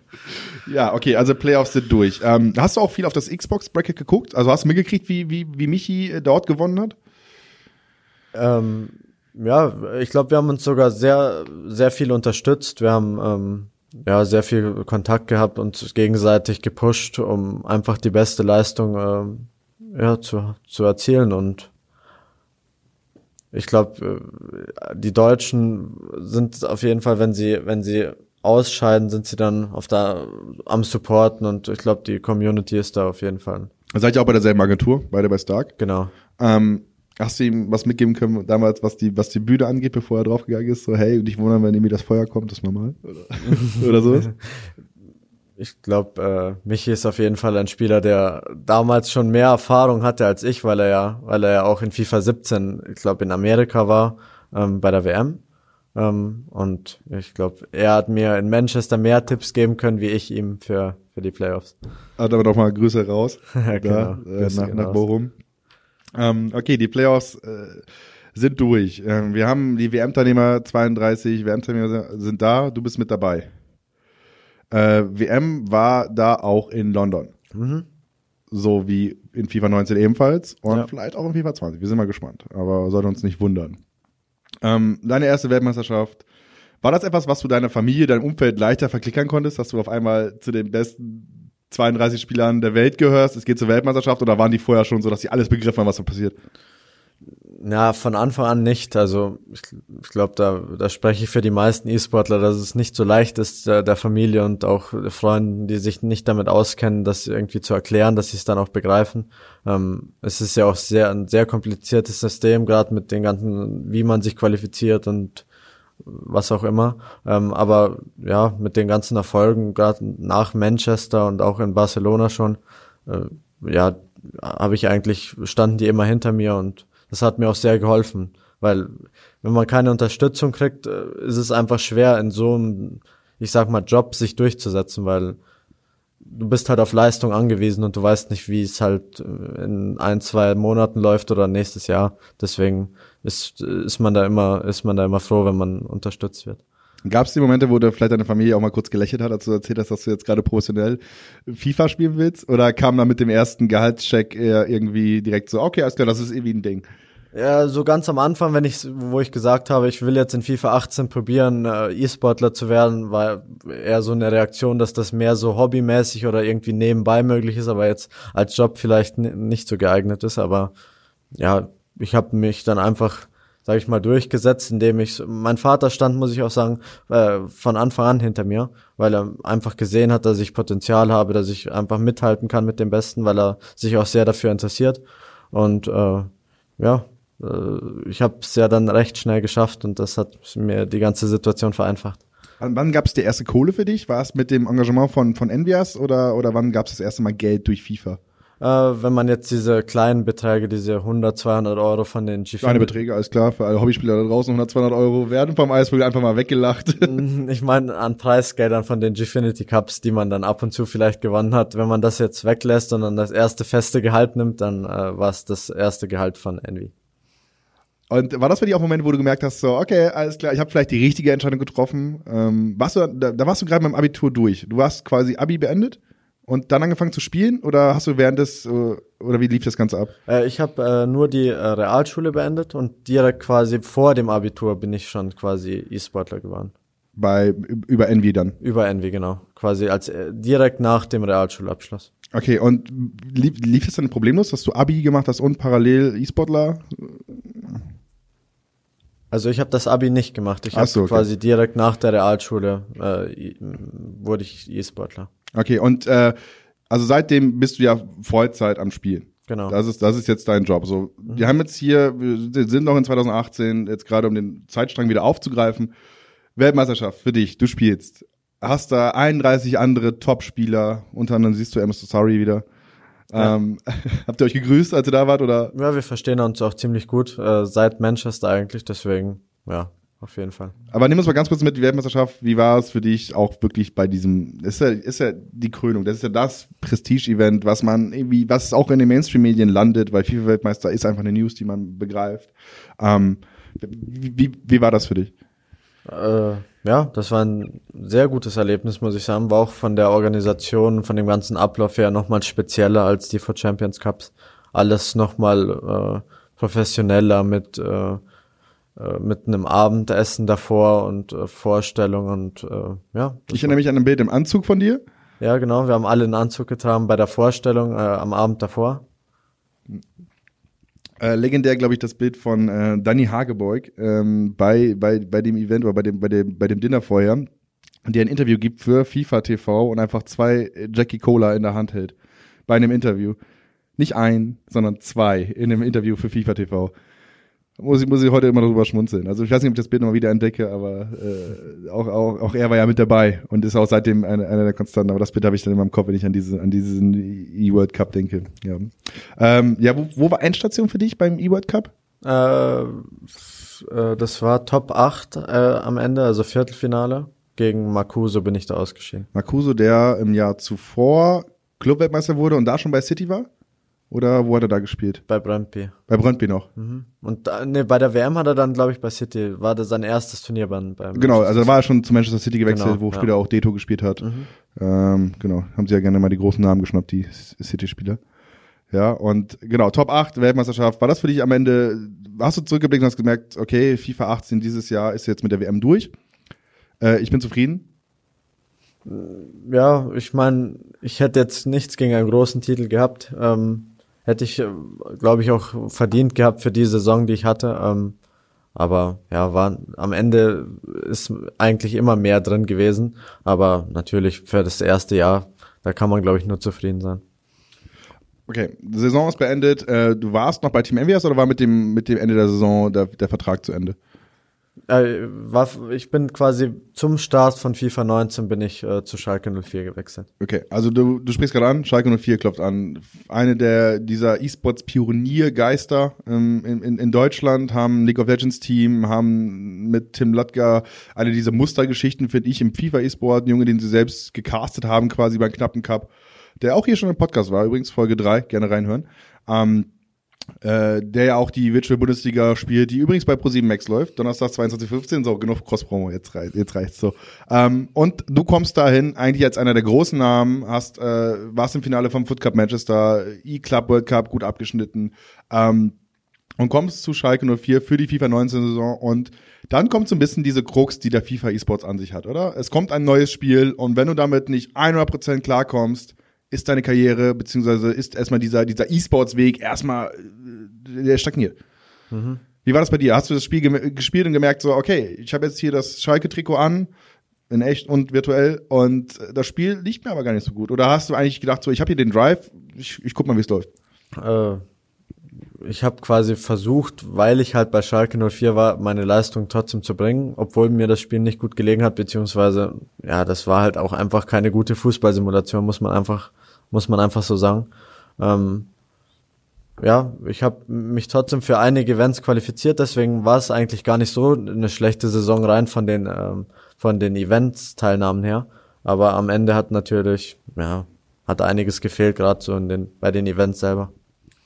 ja, okay, also Playoffs sind durch. Ähm, hast du auch viel auf das Xbox-Bracket geguckt? Also hast du mitgekriegt, wie, wie, wie Michi äh, dort gewonnen hat? Ähm, ja, ich glaube, wir haben uns sogar sehr, sehr viel unterstützt. Wir haben ähm, ja sehr viel Kontakt gehabt und gegenseitig gepusht, um einfach die beste Leistung ähm, ja, zu, zu erzielen. Und ich glaube, äh, die Deutschen sind auf jeden Fall, wenn sie, wenn sie ausscheiden, sind sie dann auf der am Supporten und ich glaube, die Community ist da auf jeden Fall. Seid ihr auch bei derselben Agentur, beide bei Stark? Genau. Ähm, Hast du ihm was mitgeben können damals, was die, was die Bühne angeht, bevor er draufgegangen ist? So, hey, und ich wundere, wenn irgendwie das Feuer kommt, das ist normal? Oder, oder so? Ich glaube, äh, Michi ist auf jeden Fall ein Spieler, der damals schon mehr Erfahrung hatte als ich, weil er ja, weil er ja auch in FIFA 17, ich glaube, in Amerika war, ähm, bei der WM. Ähm, und ich glaube, er hat mir in Manchester mehr Tipps geben können, wie ich ihm für, für die Playoffs. Hat aber doch mal Grüße raus. ja, genau. Da, äh, nach, nach Bochum. Ähm, okay, die Playoffs äh, sind durch. Ähm, wir haben die WM-Teilnehmer 32, WM-Teilnehmer sind da, du bist mit dabei. Äh, WM war da auch in London. Mhm. So wie in FIFA 19 ebenfalls und ja. vielleicht auch in FIFA 20. Wir sind mal gespannt, aber sollte uns nicht wundern. Ähm, deine erste Weltmeisterschaft, war das etwas, was du deiner Familie, deinem Umfeld leichter verklickern konntest, dass du auf einmal zu den besten 32 Spielern der Welt gehörst, es geht zur Weltmeisterschaft oder waren die vorher schon so, dass sie alles begriffen haben, was da passiert? Ja, von Anfang an nicht. Also ich, ich glaube, da, da spreche ich für die meisten E-Sportler, dass es nicht so leicht ist, der, der Familie und auch Freunden, die sich nicht damit auskennen, das irgendwie zu erklären, dass sie es dann auch begreifen. Ähm, es ist ja auch sehr ein sehr kompliziertes System, gerade mit den ganzen, wie man sich qualifiziert und was auch immer. Ähm, aber ja, mit den ganzen Erfolgen, gerade nach Manchester und auch in Barcelona schon, äh, ja, habe ich eigentlich, standen die immer hinter mir und das hat mir auch sehr geholfen, weil wenn man keine Unterstützung kriegt, äh, ist es einfach schwer in so einem, ich sag mal, Job sich durchzusetzen, weil du bist halt auf Leistung angewiesen und du weißt nicht, wie es halt äh, in ein, zwei Monaten läuft oder nächstes Jahr. Deswegen ist, ist man da immer, ist man da immer froh, wenn man unterstützt wird. Gab es die Momente, wo du vielleicht deine Familie auch mal kurz gelächelt hat, als du erzählt hast, dass du jetzt gerade professionell FIFA spielen willst? Oder kam da mit dem ersten Gehaltscheck eher irgendwie direkt so, okay, alles klar, das ist irgendwie ein Ding? Ja, so ganz am Anfang, wenn ich, wo ich gesagt habe, ich will jetzt in FIFA 18 probieren, äh, E-Sportler zu werden, war eher so eine Reaktion, dass das mehr so hobbymäßig oder irgendwie nebenbei möglich ist, aber jetzt als Job vielleicht nicht so geeignet ist. Aber ja, ich habe mich dann einfach, sage ich mal, durchgesetzt, indem ich, mein Vater stand, muss ich auch sagen, äh, von Anfang an hinter mir, weil er einfach gesehen hat, dass ich Potenzial habe, dass ich einfach mithalten kann mit dem Besten, weil er sich auch sehr dafür interessiert. Und äh, ja, äh, ich habe es ja dann recht schnell geschafft und das hat mir die ganze Situation vereinfacht. Wann gab es die erste Kohle für dich? War es mit dem Engagement von, von Envias oder, oder wann gab es das erste Mal Geld durch FIFA? Äh, wenn man jetzt diese kleinen Beträge, diese 100, 200 Euro von den G4. Kleine Beträge, alles klar, für alle Hobbyspieler da draußen 100, 200 Euro werden vom Eisvogel einfach mal weggelacht. ich meine an Preisgeldern von den Gfinity Cups, die man dann ab und zu vielleicht gewonnen hat. Wenn man das jetzt weglässt und dann das erste feste Gehalt nimmt, dann äh, war es das erste Gehalt von Envy. Und war das für dich auch ein Moment, wo du gemerkt hast, so, okay, alles klar, ich habe vielleicht die richtige Entscheidung getroffen? Ähm, warst du, da, da warst du gerade mit dem Abitur durch. Du warst quasi Abi beendet und dann angefangen zu spielen oder hast du während des, äh, oder wie lief das Ganze ab? Äh, ich habe äh, nur die äh, Realschule beendet und direkt quasi vor dem Abitur bin ich schon quasi E-Sportler geworden. Bei, über Envy dann? Über Envy, genau. Quasi als äh, direkt nach dem Realschulabschluss. Okay, und lief, lief es dann problemlos, dass du Abi gemacht hast und parallel E-Sportler? Also ich habe das Abi nicht gemacht. Ich habe so, okay. quasi direkt nach der Realschule äh, wurde ich E-Sportler. Okay, und äh, also seitdem bist du ja Vollzeit am Spiel. Genau. Das ist, das ist jetzt dein Job. So, mhm. wir haben jetzt hier, wir sind noch in 2018, jetzt gerade um den Zeitstrang wieder aufzugreifen. Weltmeisterschaft für dich, du spielst. Hast da 31 andere Top-Spieler, unter anderem siehst du Amos Sorry wieder. Ja. Ähm, habt ihr euch gegrüßt, als ihr da wart, oder? Ja, wir verstehen uns auch ziemlich gut, äh, seit Manchester eigentlich, deswegen, ja, auf jeden Fall. Aber nimm uns mal ganz kurz mit, die Weltmeisterschaft, wie war es für dich auch wirklich bei diesem, ist ja, ist ja die Krönung, das ist ja das Prestige-Event, was man irgendwie, was auch in den Mainstream-Medien landet, weil FIFA-Weltmeister ist einfach eine News, die man begreift. Ähm, wie, wie, wie war das für dich? Äh, ja, das war ein sehr gutes Erlebnis, muss ich sagen. War auch von der Organisation, von dem ganzen Ablauf her nochmal spezieller als die For Champions Cups. Alles nochmal äh, professioneller mit äh, äh, mit einem Abendessen davor und äh, Vorstellung und äh, ja. Ich erinnere mich an ein Bild im Anzug von dir. Ja, genau. Wir haben alle einen Anzug getragen bei der Vorstellung äh, am Abend davor. Äh, legendär, glaube ich, das Bild von äh, Danny Hagebeug ähm, bei, bei, bei dem Event oder bei dem, bei dem, bei dem Dinner vorher, der ein Interview gibt für FIFA TV und einfach zwei Jackie Cola in der Hand hält. Bei einem Interview. Nicht ein, sondern zwei in einem Interview für FIFA TV muss ich, muss ich heute immer drüber schmunzeln. Also ich weiß nicht, ob ich das Bild nochmal wieder entdecke, aber äh, auch, auch, auch er war ja mit dabei und ist auch seitdem einer, einer der Konstanten. Aber das Bild habe ich dann in meinem Kopf, wenn ich an, diese, an diesen E-World Cup denke. Ja, ähm, ja wo, wo war Endstation für dich beim E-World Cup? Äh, äh, das war Top 8 äh, am Ende, also Viertelfinale. Gegen Makuso bin ich da ausgeschieden. Makuso, der im Jahr zuvor Clubweltmeister wurde und da schon bei City war? Oder wo hat er da gespielt? Bei Brøndby. Bei Brøndby noch. Mhm. Und da, nee, bei der WM hat er dann, glaube ich, bei City, war das sein erstes Turnier beim, beim Genau, also da war er schon zu Manchester City gewechselt, genau, wo ja. später auch Deto gespielt hat. Mhm. Ähm, genau, haben sie ja gerne mal die großen Namen geschnappt, die City-Spieler. Ja, und genau, Top 8, Weltmeisterschaft. War das für dich am Ende, hast du zurückgeblickt und hast gemerkt, okay, FIFA 18 dieses Jahr ist jetzt mit der WM durch. Äh, ich bin zufrieden. Ja, ich meine, ich hätte jetzt nichts gegen einen großen Titel gehabt. Ähm, hätte ich, äh, glaube ich, auch verdient gehabt für die Saison, die ich hatte. Ähm, aber ja, war am Ende ist eigentlich immer mehr drin gewesen. Aber natürlich für das erste Jahr, da kann man, glaube ich, nur zufrieden sein. Okay, die Saison ist beendet. Äh, du warst noch bei Team MWS oder war mit dem, mit dem Ende der Saison der, der Vertrag zu Ende? Äh, ich bin quasi zum Start von FIFA 19 bin ich äh, zu Schalke 04 gewechselt. Okay, also du, du sprichst gerade an, Schalke 04 klopft an. Eine der dieser E-Sports Pioniergeister ähm, in, in, in Deutschland haben League of Legends Team, haben mit Tim Latka eine dieser Mustergeschichten, finde ich, im FIFA E-Sport, Junge, den sie selbst gecastet haben, quasi beim knappen Cup, der auch hier schon im Podcast war, übrigens Folge 3, gerne reinhören. Ähm, äh, der ja auch die Virtual Bundesliga spielt, die übrigens bei Pro7 Max läuft, Donnerstag 22.15, so, genug Cross-Promo, jetzt, rei jetzt reicht's. So. Ähm, und du kommst dahin eigentlich als einer der großen Namen, hast, äh, warst im Finale vom Foot Cup Manchester, E-Club World Cup gut abgeschnitten, ähm, und kommst zu Schalke 04 für die FIFA 19 Saison. Und dann kommt so ein bisschen diese Krux, die der FIFA eSports an sich hat, oder? Es kommt ein neues Spiel und wenn du damit nicht 100% klarkommst, ist deine Karriere, beziehungsweise ist erstmal dieser, dieser E-Sports-Weg erstmal, äh, der stagniert. Mhm. Wie war das bei dir? Hast du das Spiel gespielt und gemerkt, so, okay, ich habe jetzt hier das Schalke-Trikot an, in echt und virtuell, und das Spiel liegt mir aber gar nicht so gut? Oder hast du eigentlich gedacht, so, ich habe hier den Drive, ich, ich guck mal, wie es läuft? Äh, ich habe quasi versucht, weil ich halt bei Schalke 04 war, meine Leistung trotzdem zu bringen, obwohl mir das Spiel nicht gut gelegen hat, beziehungsweise, ja, das war halt auch einfach keine gute Fußballsimulation, muss man einfach muss man einfach so sagen. Ähm, ja, ich habe mich trotzdem für einige Events qualifiziert, deswegen war es eigentlich gar nicht so eine schlechte Saison rein von den ähm, von den Events-Teilnahmen her. Aber am Ende hat natürlich, ja, hat einiges gefehlt, gerade so in den, bei den Events selber.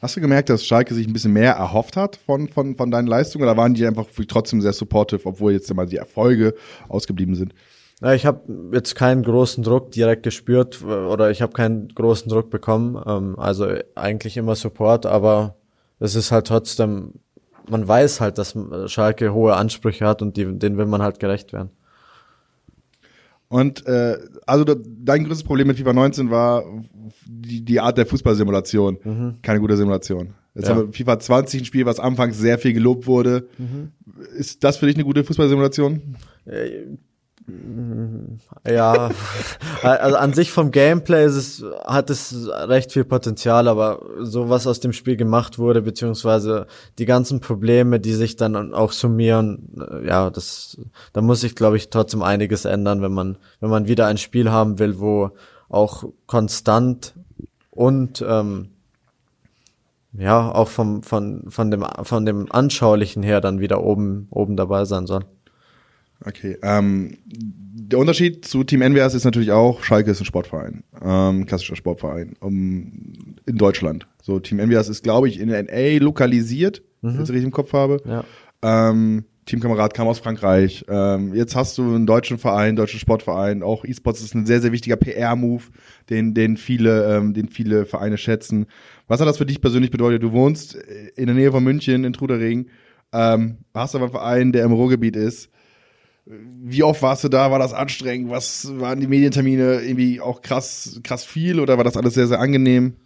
Hast du gemerkt, dass Schalke sich ein bisschen mehr erhofft hat von, von, von deinen Leistungen oder waren die einfach trotzdem sehr supportive, obwohl jetzt immer die Erfolge ausgeblieben sind? Ja, ich habe jetzt keinen großen Druck direkt gespürt oder ich habe keinen großen Druck bekommen. Ähm, also eigentlich immer Support, aber es ist halt trotzdem, man weiß halt, dass Schalke hohe Ansprüche hat und die, denen will man halt gerecht werden. Und äh, also dein größtes Problem mit FIFA 19 war die, die Art der Fußballsimulation. Mhm. Keine gute Simulation. Jetzt Ja. haben wir FIFA 20 ein Spiel, was anfangs sehr viel gelobt wurde. Mhm. Ist das für dich eine gute Fußballsimulation? Ja, also an sich vom Gameplay ist es, hat es recht viel Potenzial, aber so was aus dem Spiel gemacht wurde, beziehungsweise die ganzen Probleme, die sich dann auch summieren, ja, das, da muss sich, glaube ich, trotzdem einiges ändern, wenn man, wenn man wieder ein Spiel haben will, wo auch konstant und ähm, ja, auch vom, von, von dem, von dem Anschaulichen her dann wieder oben, oben dabei sein soll. Okay. Ähm, der Unterschied zu Team NWS ist natürlich auch, Schalke ist ein Sportverein, ähm, klassischer Sportverein um, in Deutschland. So Team NWS ist, glaube ich, in NA lokalisiert, wenn ich richtig im Kopf habe. Ja. Ähm, Teamkamerad kam aus Frankreich. Ähm, jetzt hast du einen deutschen Verein, deutschen Sportverein. Auch E-Sports ist ein sehr, sehr wichtiger PR-Move, den, den viele, ähm, den viele Vereine schätzen. Was hat das für dich persönlich bedeutet? Du wohnst in der Nähe von München, in Trudering, ähm, hast aber einen Verein, der im Ruhrgebiet ist. Wie oft warst du da? War das anstrengend? Was waren die Medientermine irgendwie auch krass, krass viel oder war das alles sehr, sehr angenehm?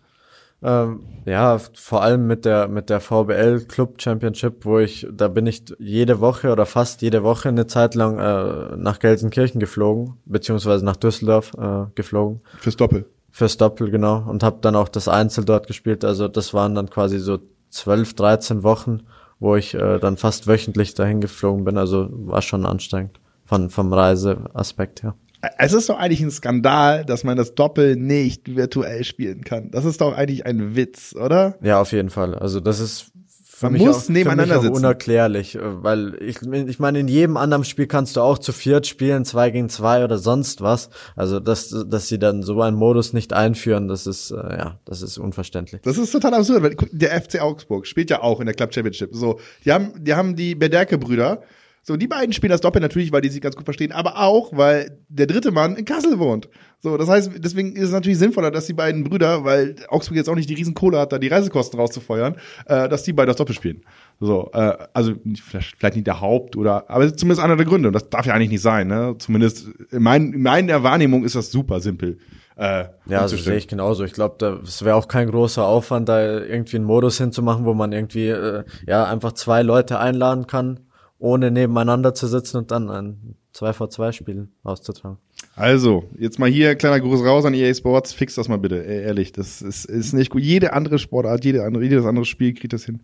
Ähm, ja, vor allem mit der mit der VBL Club Championship, wo ich da bin ich jede Woche oder fast jede Woche eine Zeit lang äh, nach Gelsenkirchen geflogen, beziehungsweise nach Düsseldorf äh, geflogen Fürs Doppel. fürs Doppel genau und habe dann auch das Einzel dort gespielt. Also das waren dann quasi so 12, 13 Wochen, wo ich äh, dann fast wöchentlich dahin geflogen bin. Also war schon anstrengend von vom Reiseaspekt her. Es ist doch eigentlich ein Skandal, dass man das Doppel nicht virtuell spielen kann. Das ist doch eigentlich ein Witz, oder? Ja, auf jeden Fall. Also das ist für Man mich muss auch, für nebeneinander mich auch sitzen. unerklärlich, äh, weil ich, ich meine, in jedem anderen Spiel kannst du auch zu viert spielen, zwei gegen zwei oder sonst was. Also dass, dass sie dann so einen Modus nicht einführen, das ist äh, ja, das ist unverständlich. Das ist total absurd, weil der FC Augsburg spielt ja auch in der Club Championship. So, die haben, die haben die Bederke-Brüder. So, die beiden spielen das Doppel natürlich, weil die sich ganz gut verstehen, aber auch, weil der dritte Mann in Kassel wohnt. So, das heißt, deswegen ist es natürlich sinnvoller, dass die beiden Brüder, weil Augsburg jetzt auch nicht die riesen Kohle hat, da die Reisekosten rauszufeuern, äh, dass die beiden das Doppel spielen. So, äh, also vielleicht, vielleicht nicht der Haupt oder, aber zumindest einer der Gründe. Und das darf ja eigentlich nicht sein, ne? Zumindest in, mein, in meiner Wahrnehmung ist das super simpel. Äh, Ja, also sehe ich genauso. Ich glaube, es wäre auch kein großer Aufwand, da irgendwie einen Modus hinzumachen, wo man irgendwie äh, ja einfach zwei Leute einladen kann, ohne nebeneinander zu sitzen und dann ein 2 vor 2 Spiel auszutragen. Also, jetzt mal hier, kleiner Gruß raus an EA Sports, fix das mal bitte, ey, ehrlich, das ist, ist nicht gut. Jede andere Sportart, jede andere, jedes andere Spiel kriegt das hin.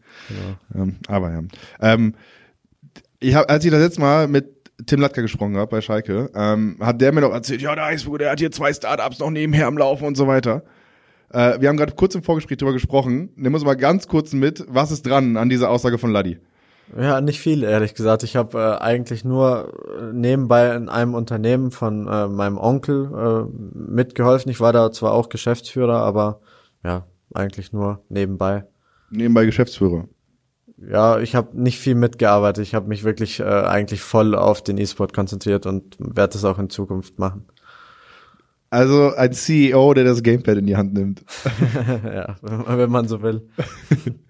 Ähm, aber ja. Ähm, ich hab, als ich das letzte Mal mit Tim Latka gesprochen habe bei Schalke, ähm, hat der mir noch erzählt, ja, der Eisvogel, der hat hier zwei Startups noch nebenher am Laufen und so weiter. Äh, wir haben gerade kurz im Vorgespräch drüber gesprochen. Nimm uns mal ganz kurz mit, was ist dran an dieser Aussage von Laddi? Ja, nicht viel, ehrlich gesagt. Ich habe äh, eigentlich nur äh, nebenbei in einem Unternehmen von äh, meinem Onkel äh, mitgeholfen. Ich war da zwar auch Geschäftsführer, aber ja, eigentlich nur nebenbei. Nebenbei Geschäftsführer. Ja, ich habe nicht viel mitgearbeitet. Ich habe mich wirklich äh, eigentlich voll auf den E-Sport konzentriert und werde das auch in Zukunft machen. Also ein CEO, der das Gamepad in die Hand nimmt. ja, wenn wenn man so will.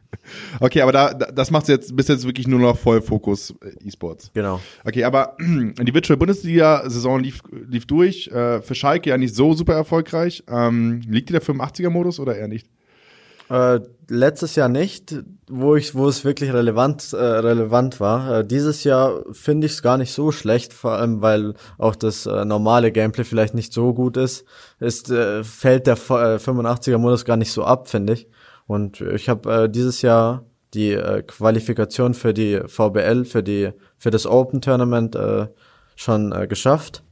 Okay, aber da, da das macht jetzt bis jetzt wirklich nur noch voll Fokus äh, E-Sports. Genau. Okay, aber die Virtual Bundesliga Saison lief lief durch. Äh, für Schalke ja nicht so super erfolgreich. Ähm, liegt die der 85er Modus oder eher nicht? Äh, letztes Jahr nicht, wo ich, wo es wirklich relevant, äh, relevant war. Äh, dieses Jahr finde ich es gar nicht so schlecht, vor allem weil auch das äh, normale Gameplay vielleicht nicht so gut ist. Ist äh, fällt der äh, 85er Modus gar nicht so ab, finde ich. Und ich habe äh, dieses Jahr die äh, Qualifikation für die VBL, für die für das Open Tournament äh, schon äh, geschafft.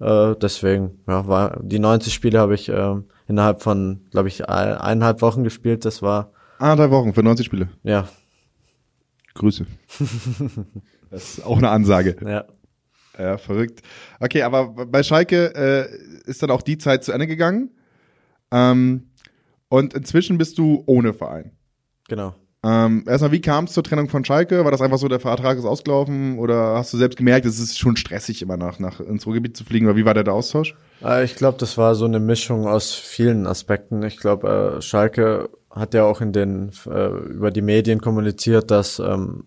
Äh, deswegen, ja, war die 90 Spiele habe ich äh, innerhalb von, glaube ich, ein, eineinhalb Wochen gespielt. Das war Anderthalb Wochen für 90 Spiele. ja, Grüße. das ist auch eine Ansage. ja. Ja, verrückt. Okay, aber bei Schalke äh, ist dann auch die Zeit zu Ende gegangen. Ähm, und inzwischen bist du ohne Verein. Genau. Ähm, erstmal, wie kam es zur Trennung von Schalke? War das einfach so, der Vertrag ist ausgelaufen oder hast du selbst gemerkt, es ist schon stressig, immer nach, nach ins Ruhrgebiet zu fliegen? Oder wie war der, der Austausch? Äh, ich glaube, das war so eine Mischung aus vielen Aspekten. Ich glaube, äh, Schalke hat ja auch in den äh, über die Medien kommuniziert, dass ähm,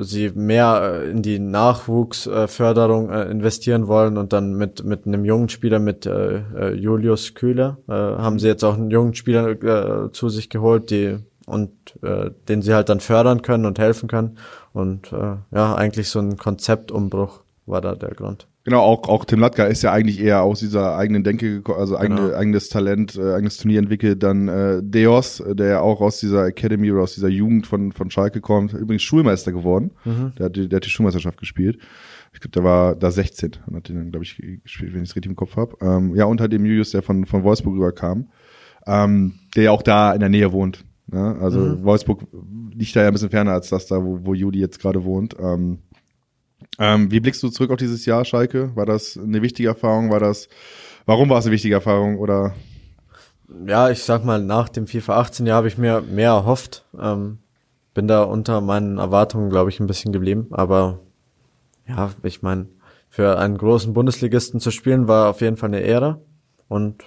sie mehr äh, in die Nachwuchsförderung äh, investieren wollen und dann mit mit einem jungen Spieler mit äh, Julius Kühler haben sie jetzt auch einen jungen Spieler zu sich geholt, die und äh, den sie halt dann fördern können und helfen können und äh, ja eigentlich so ein Konzeptumbruch war da der Grund. Genau, auch, auch Tim Latka ist ja eigentlich eher aus dieser eigenen Denke, also eigene, genau. eigenes Talent, äh, eigenes Turnier entwickelt. Dann äh, Deos, der ja auch aus dieser Academy oder aus dieser Jugend von, von Schalke kommt, übrigens Schulmeister geworden. Mhm. Der, hat die, der hat die Schulmeisterschaft gespielt. Ich glaube, der war da 16 und hat den dann, glaube ich, gespielt, wenn ich es richtig im Kopf habe. Ähm, ja, unter dem Julius, der von, von Wolfsburg rüberkam, ähm, der ja auch da in der Nähe wohnt. Ne? Also mhm. Wolfsburg liegt da ja ein bisschen ferner als das da, wo, wo Juli jetzt gerade wohnt. Ähm, ähm, wie blickst du zurück auf dieses Jahr, Schalke? War das eine wichtige Erfahrung? War das, warum war es eine wichtige Erfahrung? Oder? Ja, ich sag mal, nach dem FIFA 18 Jahr habe ich mir mehr erhofft. Ähm, bin da unter meinen Erwartungen, glaube ich, ein bisschen geblieben. Aber ja, ich meine, für einen großen Bundesligisten zu spielen, war auf jeden Fall eine Ehre. Und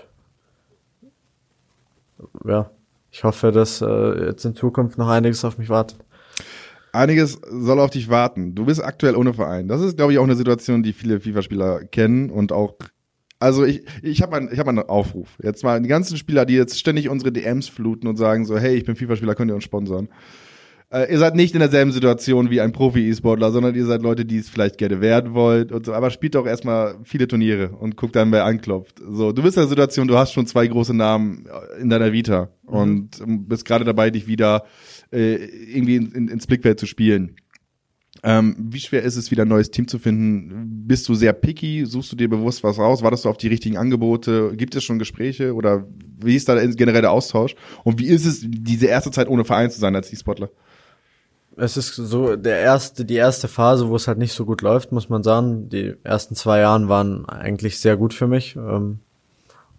ja, ich hoffe, dass äh, jetzt in Zukunft noch einiges auf mich wartet einiges soll auf dich warten. Du bist aktuell ohne Verein. Das ist, glaube ich, auch eine Situation, die viele FIFA-Spieler kennen und auch. Also ich, ich habe einen, ich hab einen Aufruf. Jetzt mal die ganzen Spieler, die jetzt ständig unsere DMs fluten und sagen so, hey, ich bin FIFA-Spieler, könnt ihr uns sponsern. Äh, ihr seid nicht in derselben Situation wie ein Profi-E-Sportler, sondern ihr seid Leute, die es vielleicht gerne werden wollt und so. Aber spielt doch erstmal viele Turniere und guckt dann, wer anklopft. So, du bist in der Situation, du hast schon zwei große Namen in deiner Vita mhm. und bist gerade dabei, dich wieder äh, irgendwie in, in, ins Blickfeld zu spielen. Ähm, wie schwer ist es, wieder ein neues Team zu finden? Bist du sehr picky? Suchst du dir bewusst was raus? Wartest du auf die richtigen Angebote? Gibt es schon Gespräche? Oder wie ist da generell der Austausch? Und wie ist es, diese erste Zeit ohne Verein zu sein als E-Sportler? Es ist so der erste, die erste Phase, wo es halt nicht so gut läuft, muss man sagen. Die ersten zwei Jahren waren eigentlich sehr gut für mich. Ähm,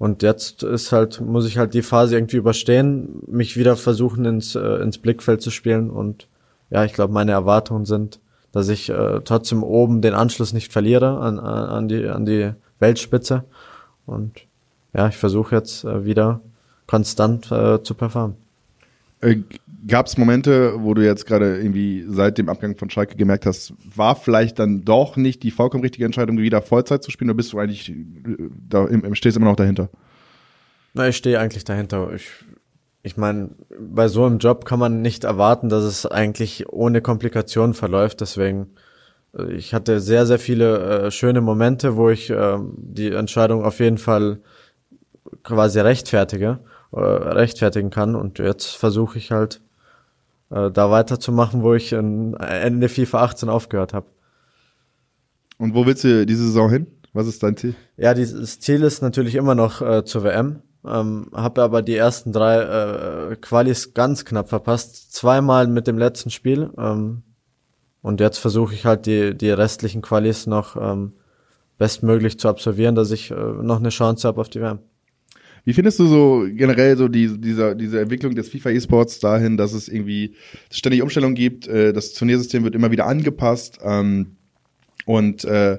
und jetzt ist halt, muss ich halt die Phase irgendwie überstehen, mich wieder versuchen ins, äh, ins Blickfeld zu spielen. Und ja, ich glaube, meine Erwartungen sind, dass ich äh, trotzdem oben den Anschluss nicht verliere an, an, die, an die Weltspitze. Und ja, ich versuche jetzt äh, wieder konstant äh, zu performen. Gab es Momente, wo du jetzt gerade irgendwie seit dem Abgang von Schalke gemerkt hast, war vielleicht dann doch nicht die vollkommen richtige Entscheidung, wieder Vollzeit zu spielen, oder bist du eigentlich äh, da stehst immer noch dahinter? Na, ich stehe eigentlich dahinter. Ich, ich meine, bei so einem Job kann man nicht erwarten, dass es eigentlich ohne Komplikationen verläuft. Deswegen, äh, ich hatte sehr, sehr viele äh, schöne Momente, wo ich äh, die Entscheidung auf jeden Fall quasi rechtfertige äh, rechtfertigen kann. Und jetzt versuche ich halt äh, da weiterzumachen, wo ich in Ende FIFA 18 aufgehört habe. Und wo willst du diese Saison hin? Was ist dein Ziel? Ja, dieses Ziel ist natürlich immer noch äh, zur WM. Ähm, habe aber die ersten drei äh, Qualis ganz knapp verpasst. Zweimal mit dem letzten Spiel. Ähm, und jetzt versuche ich halt die, die restlichen Qualis noch ähm, bestmöglich zu absolvieren, dass ich äh, noch eine Chance habe auf die WM. Wie findest du so generell so die, dieser, diese Entwicklung des FIFA E-Sports dahin, dass es irgendwie ständig Umstellungen gibt, äh, das Turniersystem wird immer wieder angepasst ähm, und äh,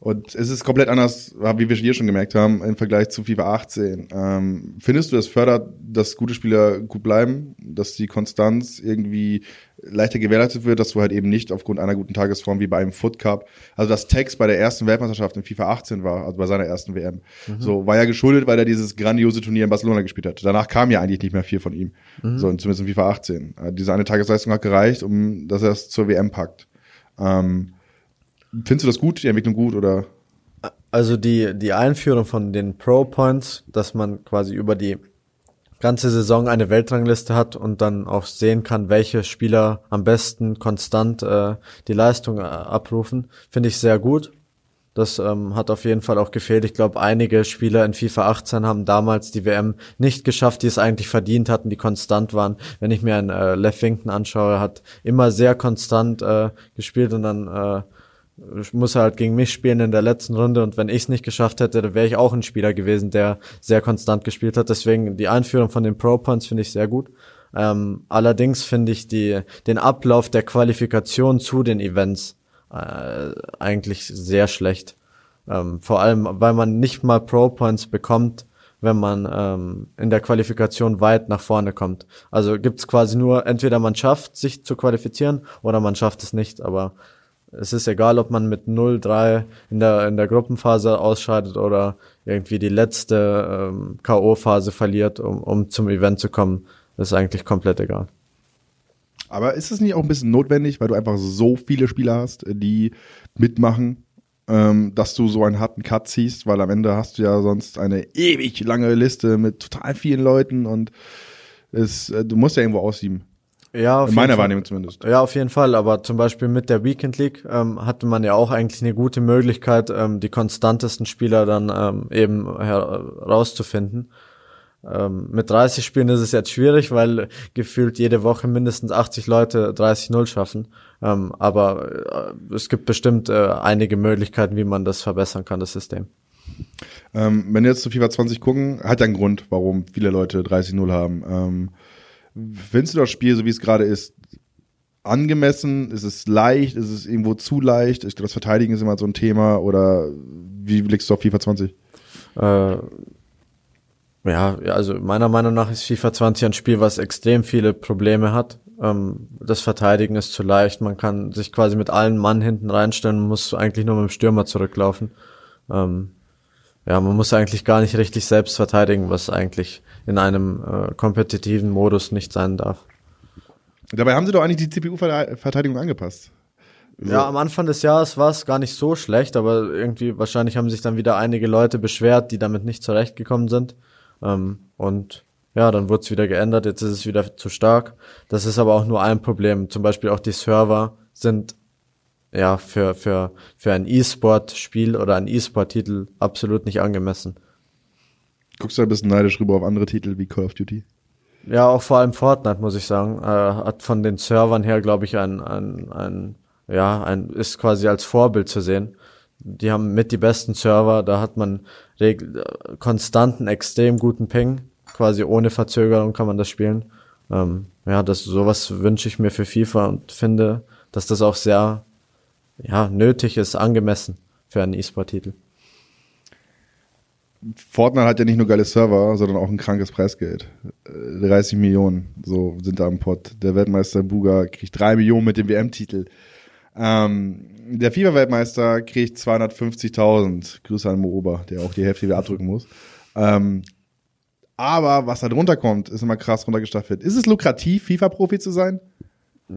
und es ist komplett anders, wie wir hier schon gemerkt haben, im Vergleich zu FIFA 18. Ähm, findest du, das fördert, dass gute Spieler gut bleiben, dass die Konstanz irgendwie leichter gewährleistet wird, dass du halt eben nicht aufgrund einer guten Tagesform wie bei einem Foot Cup, also das Text bei der ersten Weltmeisterschaft in FIFA 18 war, also bei seiner ersten WM, mhm. so war ja geschuldet, weil er dieses grandiose Turnier in Barcelona gespielt hat. Danach kam ja eigentlich nicht mehr viel von ihm, mhm. so zumindest in FIFA 18. Äh, diese eine Tagesleistung hat gereicht, um dass er es zur WM packt. Ähm, Findest du das gut, die Entwicklung gut oder? Also die, die Einführung von den Pro Points, dass man quasi über die ganze Saison eine Weltrangliste hat und dann auch sehen kann, welche Spieler am besten konstant äh, die Leistung äh, abrufen, finde ich sehr gut. Das ähm, hat auf jeden Fall auch gefehlt. Ich glaube, einige Spieler in FIFA 18 haben damals die WM nicht geschafft, die es eigentlich verdient hatten, die konstant waren. Wenn ich mir einen äh, Leffington anschaue, hat immer sehr konstant äh, gespielt und dann äh, muss halt gegen mich spielen in der letzten Runde und wenn ich es nicht geschafft hätte, wäre ich auch ein Spieler gewesen, der sehr konstant gespielt hat. Deswegen die Einführung von den Pro Points finde ich sehr gut. Ähm, allerdings finde ich die, den Ablauf der Qualifikation zu den Events äh, eigentlich sehr schlecht. Ähm, vor allem, weil man nicht mal Pro Points bekommt, wenn man ähm, in der Qualifikation weit nach vorne kommt. Also gibt's quasi nur, entweder man schafft, sich zu qualifizieren oder man schafft es nicht. Aber es ist egal, ob man mit 0-3 in der, in der Gruppenphase ausscheidet oder irgendwie die letzte ähm, K.O.-Phase verliert, um, um zum Event zu kommen. Das ist eigentlich komplett egal. Aber ist es nicht auch ein bisschen notwendig, weil du einfach so viele Spieler hast, die mitmachen, ähm, dass du so einen harten Cut ziehst, weil am Ende hast du ja sonst eine ewig lange Liste mit total vielen Leuten und es, äh, du musst ja irgendwo aussieben. Ja, In meiner Wahrnehmung zumindest. Ja, auf jeden Fall. Aber zum Beispiel mit der Weekend League ähm, hatte man ja auch eigentlich eine gute Möglichkeit, ähm, die konstantesten Spieler dann ähm, eben herauszufinden. Ähm, mit 30 Spielen ist es jetzt schwierig, weil gefühlt jede Woche mindestens 80 Leute 30-0 schaffen. Ähm, aber äh, es gibt bestimmt äh, einige Möglichkeiten, wie man das verbessern kann, das System. Ähm, wenn wir jetzt zu FIFA 20 gucken, hat ja einen Grund, warum viele Leute 30-0 haben. Findest du das Spiel, so wie es gerade ist, angemessen? Ist es leicht? Ist es irgendwo zu leicht? Ich glaube, das Verteidigen ist immer so ein Thema. Oder wie blickst du auf FIFA 20? Äh, ja, also meiner Meinung nach ist FIFA 20 ein Spiel, was extrem viele Probleme hat. Ähm, das Verteidigen ist zu leicht. Man kann sich quasi mit allen Mann hinten reinstellen und muss eigentlich nur mit dem Stürmer zurücklaufen. Ähm, ja, man muss eigentlich gar nicht richtig selbst verteidigen, was eigentlich in einem äh, kompetitiven Modus nicht sein darf. Dabei haben sie doch eigentlich die CPU-Verteidigung angepasst. So. Ja, am Anfang des Jahres war es gar nicht so schlecht, aber irgendwie wahrscheinlich haben sich dann wieder einige Leute beschwert, die damit nicht zurechtgekommen sind. Ähm, und ja, dann wurde es wieder geändert, jetzt ist es wieder zu stark. Das ist aber auch nur ein Problem. Zum Beispiel auch die Server sind ja für, für, für ein E-Sport-Spiel oder ein E-Sport-Titel absolut nicht angemessen. Guckst du ein bisschen neidisch rüber auf andere Titel wie Call of Duty? Ja, auch vor allem Fortnite, muss ich sagen. Äh, hat von den Servern her, glaube ich, ein, ein, ein, ja, ein, ist quasi als Vorbild zu sehen. Die haben mit die besten Server, da hat man konstanten, extrem guten Ping. Quasi ohne Verzögerung kann man das spielen. Ähm, ja, das sowas wünsche ich mir für FIFA und finde, dass das auch sehr ja, nötig ist, angemessen für einen E-Sport-Titel. Fortnite hat ja nicht nur geile Server, sondern auch ein krankes Preisgeld. 30 äh, Millionen, so sind da im Pot. Der Weltmeister Buga kriegt 3 Millionen mit dem WM-Titel. Ähm, der FIFA-Weltmeister kriegt 250.000. Grüße an Moober, der auch die Hälfte wieder abdrücken muss. Ähm, aber was da drunter kommt, ist immer krass runtergestaffelt. Ist es lukrativ, FIFA-Profi zu sein?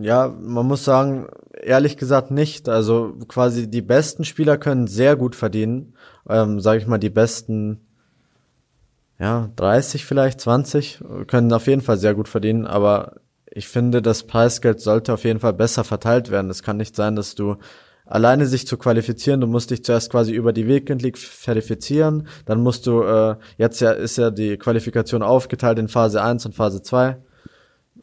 Ja, man muss sagen, ehrlich gesagt nicht. Also quasi die besten Spieler können sehr gut verdienen. Ähm, sage ich mal, die besten, ja, 30 vielleicht, 20 können auf jeden Fall sehr gut verdienen. Aber ich finde, das Preisgeld sollte auf jeden Fall besser verteilt werden. Es kann nicht sein, dass du alleine sich zu qualifizieren, du musst dich zuerst quasi über die Weekend League verifizieren, dann musst du, äh, jetzt ja ist ja die Qualifikation aufgeteilt in Phase 1 und Phase 2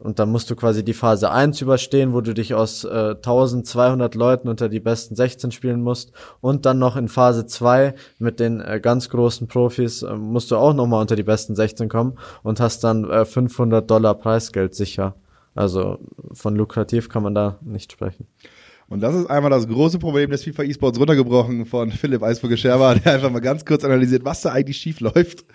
und dann musst du quasi die Phase 1 überstehen, wo du dich aus äh, 1200 Leuten unter die besten 16 spielen musst und dann noch in Phase 2 mit den äh, ganz großen Profis äh, musst du auch nochmal unter die besten 16 kommen und hast dann äh, 500 Dollar Preisgeld sicher. Also von lukrativ kann man da nicht sprechen. Und das ist einmal das große Problem des FIFA E-Sports runtergebrochen von Philipp Eisburger-Scherber, der einfach mal ganz kurz analysiert, was da eigentlich schief läuft.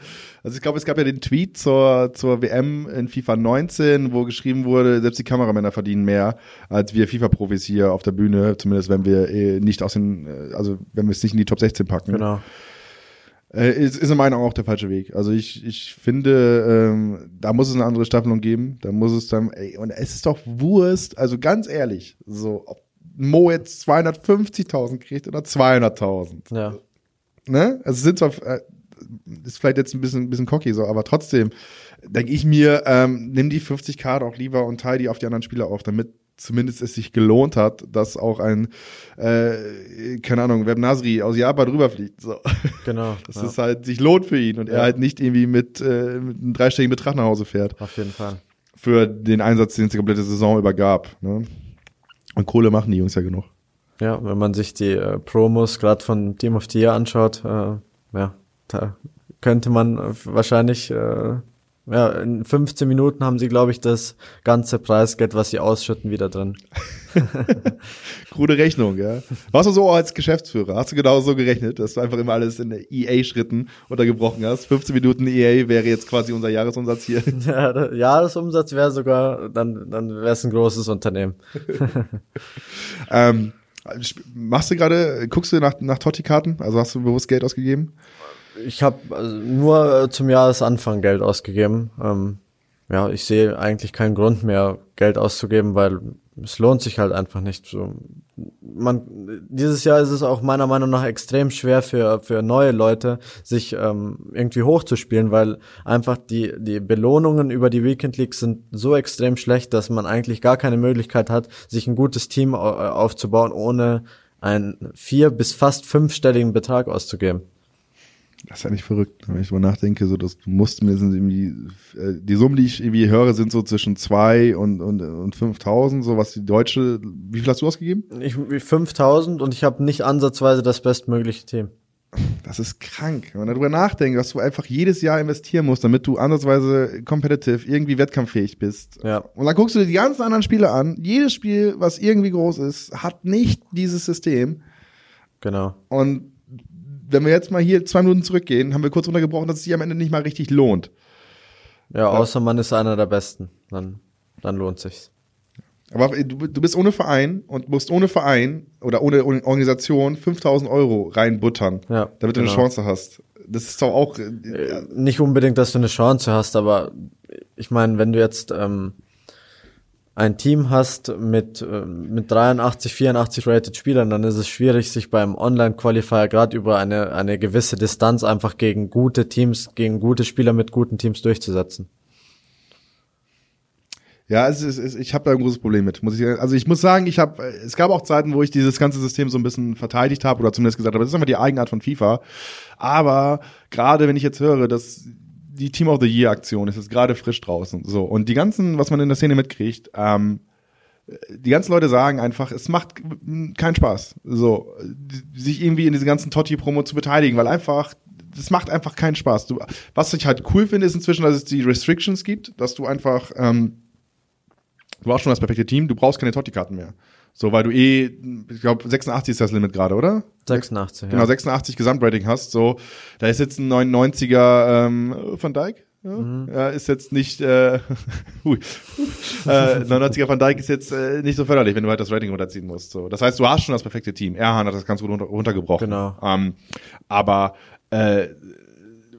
Also ich glaube, es gab ja den Tweet zur, zur WM in FIFA 19, wo geschrieben wurde, selbst die Kameramänner verdienen mehr als wir FIFA-Profis hier auf der Bühne, zumindest wenn wir eh nicht aus den, äh, also wenn wir es nicht in die Top 16 packen. Genau. Äh, ist, ist in meiner Meinung auch der falsche Weg. Also ich, ich finde, ähm, da muss es eine andere Staffelung geben. Da muss es dann, ey, und es ist doch Wurst, also ganz ehrlich, so, ob Mo jetzt 250.000 kriegt oder 200.000. Ja. Ne? Also sind zwar, äh, ist vielleicht jetzt ein bisschen, ein bisschen cocky so, aber trotzdem denke ich mir, ähm, nimm die 50k doch lieber und teile die auf die anderen Spieler auf, damit zumindest es sich gelohnt hat, dass auch ein, äh, keine Ahnung, Web Nasri aus Japan rüberfliegt. So. Genau. Dass ja. es halt sich lohnt für ihn und ja. er halt nicht irgendwie mit, äh, mit einem dreistelligen Betrag nach Hause fährt. Auf jeden Fall. Für den Einsatz, den es die komplette Saison übergab. Ne? Und Kohle machen die Jungs ja genug. Ja, wenn man sich die äh, Promos gerade von Team of the Year anschaut, äh, ja, da könnte man wahrscheinlich äh, ja, in 15 Minuten haben sie, glaube ich, das ganze Preisgeld, was sie ausschütten, wieder drin. Krude Rechnung, ja. Warst du so als Geschäftsführer? Hast du genau so gerechnet, dass du einfach immer alles in EA-Schritten untergebrochen hast? 15 Minuten EA wäre jetzt quasi unser Jahresumsatz hier. Ja, der Jahresumsatz wäre sogar, dann, dann wäre es ein großes Unternehmen. ähm, machst du gerade, guckst du nach, nach Totti-Karten? Also hast du bewusst Geld ausgegeben? Ich habe also nur äh, zum Jahresanfang Geld ausgegeben. Ähm, ja, ich sehe eigentlich keinen Grund mehr, Geld auszugeben, weil es lohnt sich halt einfach nicht. So, man, dieses Jahr ist es auch meiner Meinung nach extrem schwer für, für neue Leute, sich ähm, irgendwie hochzuspielen, weil einfach die, die Belohnungen über die Weekend League sind so extrem schlecht, dass man eigentlich gar keine Möglichkeit hat, sich ein gutes Team aufzubauen, ohne einen vier- bis fast fünfstelligen Betrag auszugeben. Das ist eigentlich verrückt, wenn ich drüber nachdenke, so dass du musst mindestens irgendwie, äh, die Summen, die ich irgendwie höre, sind so zwischen zwei und, und, und 5000, so was die deutsche, wie viel hast du ausgegeben? Ich, 5000 und ich habe nicht ansatzweise das bestmögliche Team. Das ist krank, wenn man darüber nachdenkt, dass du einfach jedes Jahr investieren musst, damit du ansatzweise competitive, irgendwie wettkampffähig bist. Ja. Und dann guckst du dir die ganzen anderen Spiele an. Jedes Spiel, was irgendwie groß ist, hat nicht dieses System. Genau. Und wenn wir jetzt mal hier zwei Minuten zurückgehen, haben wir kurz untergebrochen, dass es sich am Ende nicht mal richtig lohnt. Ja, außer man ist einer der Besten. Dann, dann lohnt sich's. Aber du, du bist ohne Verein und musst ohne Verein oder ohne Organisation 5000 Euro reinbuttern, ja, damit du eine genau. Chance hast. Das ist doch auch. Äh, Nicht unbedingt, dass du eine Chance hast, aber ich meine, wenn du jetzt ähm, ein Team hast mit, äh, mit 83, 84 rated Spielern, dann ist es schwierig, sich beim Online-Qualifier gerade über eine, eine gewisse Distanz einfach gegen gute Teams, gegen gute Spieler mit guten Teams durchzusetzen. Ja, es ist, es, ich habe da ein großes Problem mit. Muss ich, also ich muss sagen, ich habe, es gab auch Zeiten, wo ich dieses ganze System so ein bisschen verteidigt habe oder zumindest gesagt habe, das ist einfach die Eigenart von FIFA. Aber gerade wenn ich jetzt höre, dass die Team of the Year Aktion ist jetzt gerade frisch draußen. So. Und die ganzen, was man in der Szene mitkriegt, ähm, die ganzen Leute sagen einfach, es macht keinen Spaß, so, sich irgendwie in diese ganzen Totti-Promo zu beteiligen, weil einfach, das macht einfach keinen Spaß. Du, was ich halt cool finde, ist inzwischen, dass es die Restrictions gibt, dass du einfach, ähm, du hast schon das perfekte Team, du brauchst keine Totti-Karten mehr. So, weil du eh, ich glaube, 86 ist das Limit gerade, oder? 86, Genau, 86 Gesamtrating hast. So, da ist jetzt ein 99er ähm, Van Dijk. Ja, mhm. ja, ist jetzt nicht, äh, hui, äh, 99er Van Dijk ist jetzt äh, nicht so förderlich, wenn du halt das Rating runterziehen musst. So. Das heißt, du hast schon das perfekte Team. Erhan hat das ganz gut runter, runtergebrochen. Genau. Ähm, aber äh,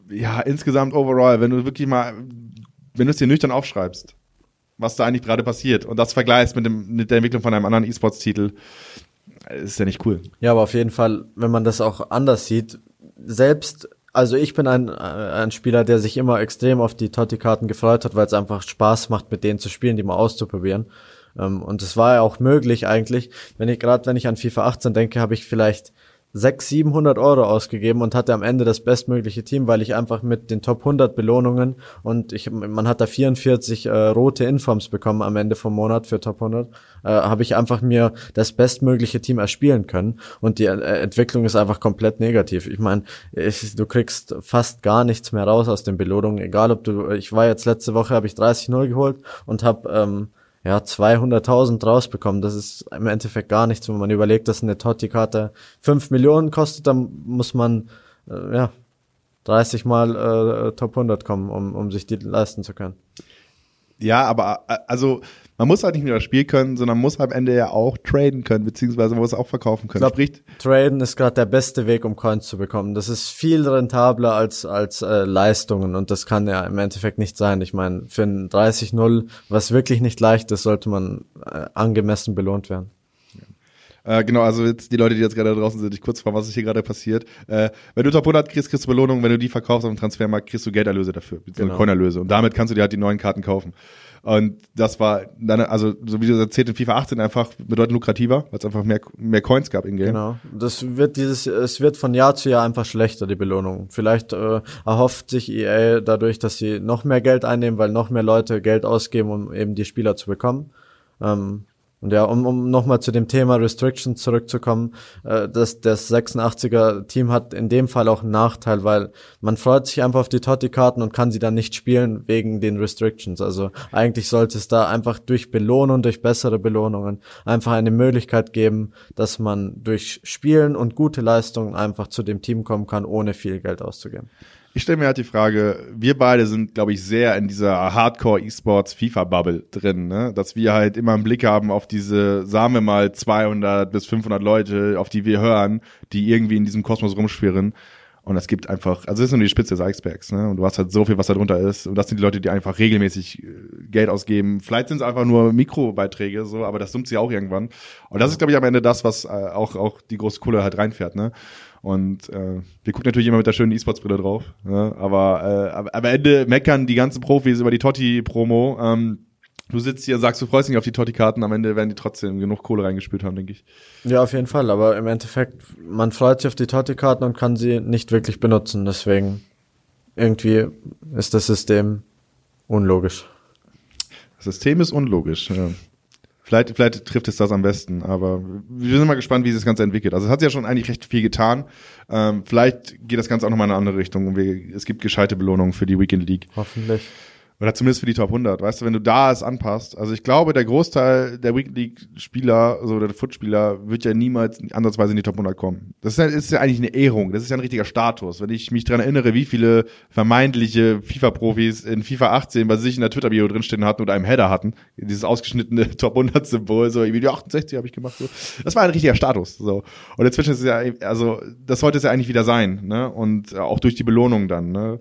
ja, insgesamt overall, wenn du wirklich mal, wenn du es dir nüchtern aufschreibst, was da eigentlich gerade passiert und das vergleichst mit, dem, mit der Entwicklung von einem anderen E-Sports-Titel, ist ja nicht cool. Ja, aber auf jeden Fall, wenn man das auch anders sieht, selbst, also ich bin ein, ein Spieler, der sich immer extrem auf die Totti-Karten gefreut hat, weil es einfach Spaß macht, mit denen zu spielen, die mal auszuprobieren. Ähm, und es war ja auch möglich eigentlich, wenn ich gerade, wenn ich an FIFA 18 denke, habe ich vielleicht 600, 700 Euro ausgegeben und hatte am Ende das bestmögliche Team, weil ich einfach mit den Top 100 Belohnungen und ich, man hat da 44 äh, rote Informs bekommen am Ende vom Monat für Top 100, äh, habe ich einfach mir das bestmögliche Team erspielen können und die äh, Entwicklung ist einfach komplett negativ. Ich meine, du kriegst fast gar nichts mehr raus aus den Belohnungen, egal ob du, ich war jetzt letzte Woche, habe ich 30-0 geholt und habe ähm, ja, 200.000 rausbekommen. Das ist im Endeffekt gar nichts, wenn man überlegt, dass eine Totti-Karte 5 Millionen kostet, dann muss man, äh, ja, 30 mal äh, Top 100 kommen, um, um sich die leisten zu können. Ja, aber äh, also man muss halt nicht nur das Spiel können, sondern muss am Ende ja auch traden können, beziehungsweise man muss auch verkaufen können. Ich glaub, traden ist gerade der beste Weg, um Coins zu bekommen. Das ist viel rentabler als als äh, Leistungen und das kann ja im Endeffekt nicht sein. Ich meine, für ein 30-0, was wirklich nicht leicht ist, sollte man äh, angemessen belohnt werden. Äh, genau, also jetzt die Leute, die jetzt gerade draußen sind, ich kurz fragen, was ist hier gerade passiert. Äh, wenn du Top 100 kriegst, kriegst du Belohnung. Wenn du die verkaufst auf dem Transfermarkt, kriegst du Gelderlöse dafür, genau. Coinerlöse. Und damit kannst du dir halt die neuen Karten kaufen. Und das war dann, also so wie du erzählt, in FIFA 18 einfach bedeutend lukrativer, weil es einfach mehr, mehr Coins gab in Game. Genau. Das wird dieses, es wird von Jahr zu Jahr einfach schlechter, die Belohnung. Vielleicht äh, erhofft sich EA dadurch, dass sie noch mehr Geld einnehmen, weil noch mehr Leute Geld ausgeben, um eben die Spieler zu bekommen. Ähm, Und ja, um, um nochmal zu dem Thema Restrictions zurückzukommen, äh, das, das 86er-Team hat in dem Fall auch einen Nachteil, weil man freut sich einfach auf die Totti-Karten und kann sie dann nicht spielen wegen den Restrictions. Also eigentlich sollte es da einfach durch Belohnung, durch bessere Belohnungen einfach eine Möglichkeit geben, dass man durch Spielen und gute Leistungen einfach zu dem Team kommen kann, ohne viel Geld auszugeben. Ich stelle mir halt die Frage, wir beide sind, glaube ich, sehr in dieser Hardcore-E-Sports FIFA-Bubble drin, ne? dass wir halt immer einen Blick haben auf diese, sagen wir mal, 200 bis 500 Leute, auf die wir hören, die irgendwie in diesem Kosmos rumschwirren. Und es gibt einfach, also das ist nur die Spitze des Eisbergs, ne? Und du hast halt so viel, was da drunter ist. Und das sind die Leute, die einfach regelmäßig äh, Geld ausgeben. Vielleicht sind es einfach nur Mikrobeiträge, so, aber das summt sie auch irgendwann. Und das ist, glaube ich, am Ende das, was äh, auch, auch die große Kohle halt reinfährt, ne? Und äh, wir gucken natürlich immer mit der schönen E-Sports-Brille drauf. Ne? Aber, äh, am Ende meckern die ganzen Profis über die Totti-Promo. Ähm, du sitzt hier und sagst, du freust dich auf die Totti-Karten, am Ende werden die trotzdem genug Kohle reingespült haben, denke ich. Ja, auf jeden Fall. Aber im Endeffekt, man freut sich auf die Totti-Karten und kann sie nicht wirklich benutzen. Deswegen irgendwie ist das System unlogisch. Das System ist unlogisch, ja. Vielleicht, vielleicht trifft es das am besten, aber wir sind mal gespannt, wie sich das Ganze entwickelt. Also es hat ja schon eigentlich recht viel getan. Ähm, vielleicht geht das Ganze auch nochmal in eine andere Richtung und wir, es gibt gescheite Belohnungen für die Weekend League. Hoffentlich. Oder zumindest für die Top 100. Weißt du, wenn du da es anpasst. Also ich glaube, der Großteil der Weekend League Spieler, so der Footspieler, wird ja niemals ansatzweise in die Top 100 kommen. Das ist ja, ist ja eigentlich eine Ehrung. Das ist ja ein richtiger Status. Wenn ich mich dran erinnere, wie viele vermeintliche FIFA-Profis in FIFA 18 bei sich in der Twitter-Bio drinstehen hatten oder einem Header hatten, dieses ausgeschnittene Top 100 Symbol, so irgendwie die 68 habe ich gemacht. So. Das war ein richtiger Status. So. Und inzwischen ist es ja, also das sollte es ja eigentlich wieder sein. Ne? Und auch durch die Belohnung dann. Ne?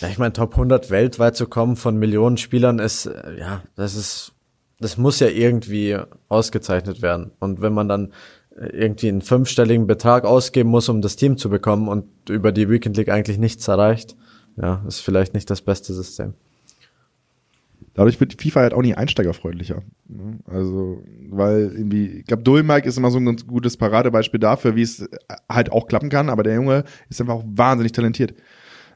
Ja, ich meine, Top 100 weltweit zu kommen von Millionen Spielern ist, äh, ja, das ist, das muss ja irgendwie ausgezeichnet werden. Und wenn man dann äh, irgendwie einen fünfstelligen Betrag ausgeben muss, um das Team zu bekommen und über die Weekend League eigentlich nichts erreicht, ja, ist vielleicht nicht das beste System. Dadurch wird FIFA halt auch nicht einsteigerfreundlicher. Ne? Also, weil irgendwie, ich glaube, Dulmike ist immer so ein ganz gutes Paradebeispiel dafür, wie es halt auch klappen kann, aber der Junge ist einfach auch wahnsinnig talentiert.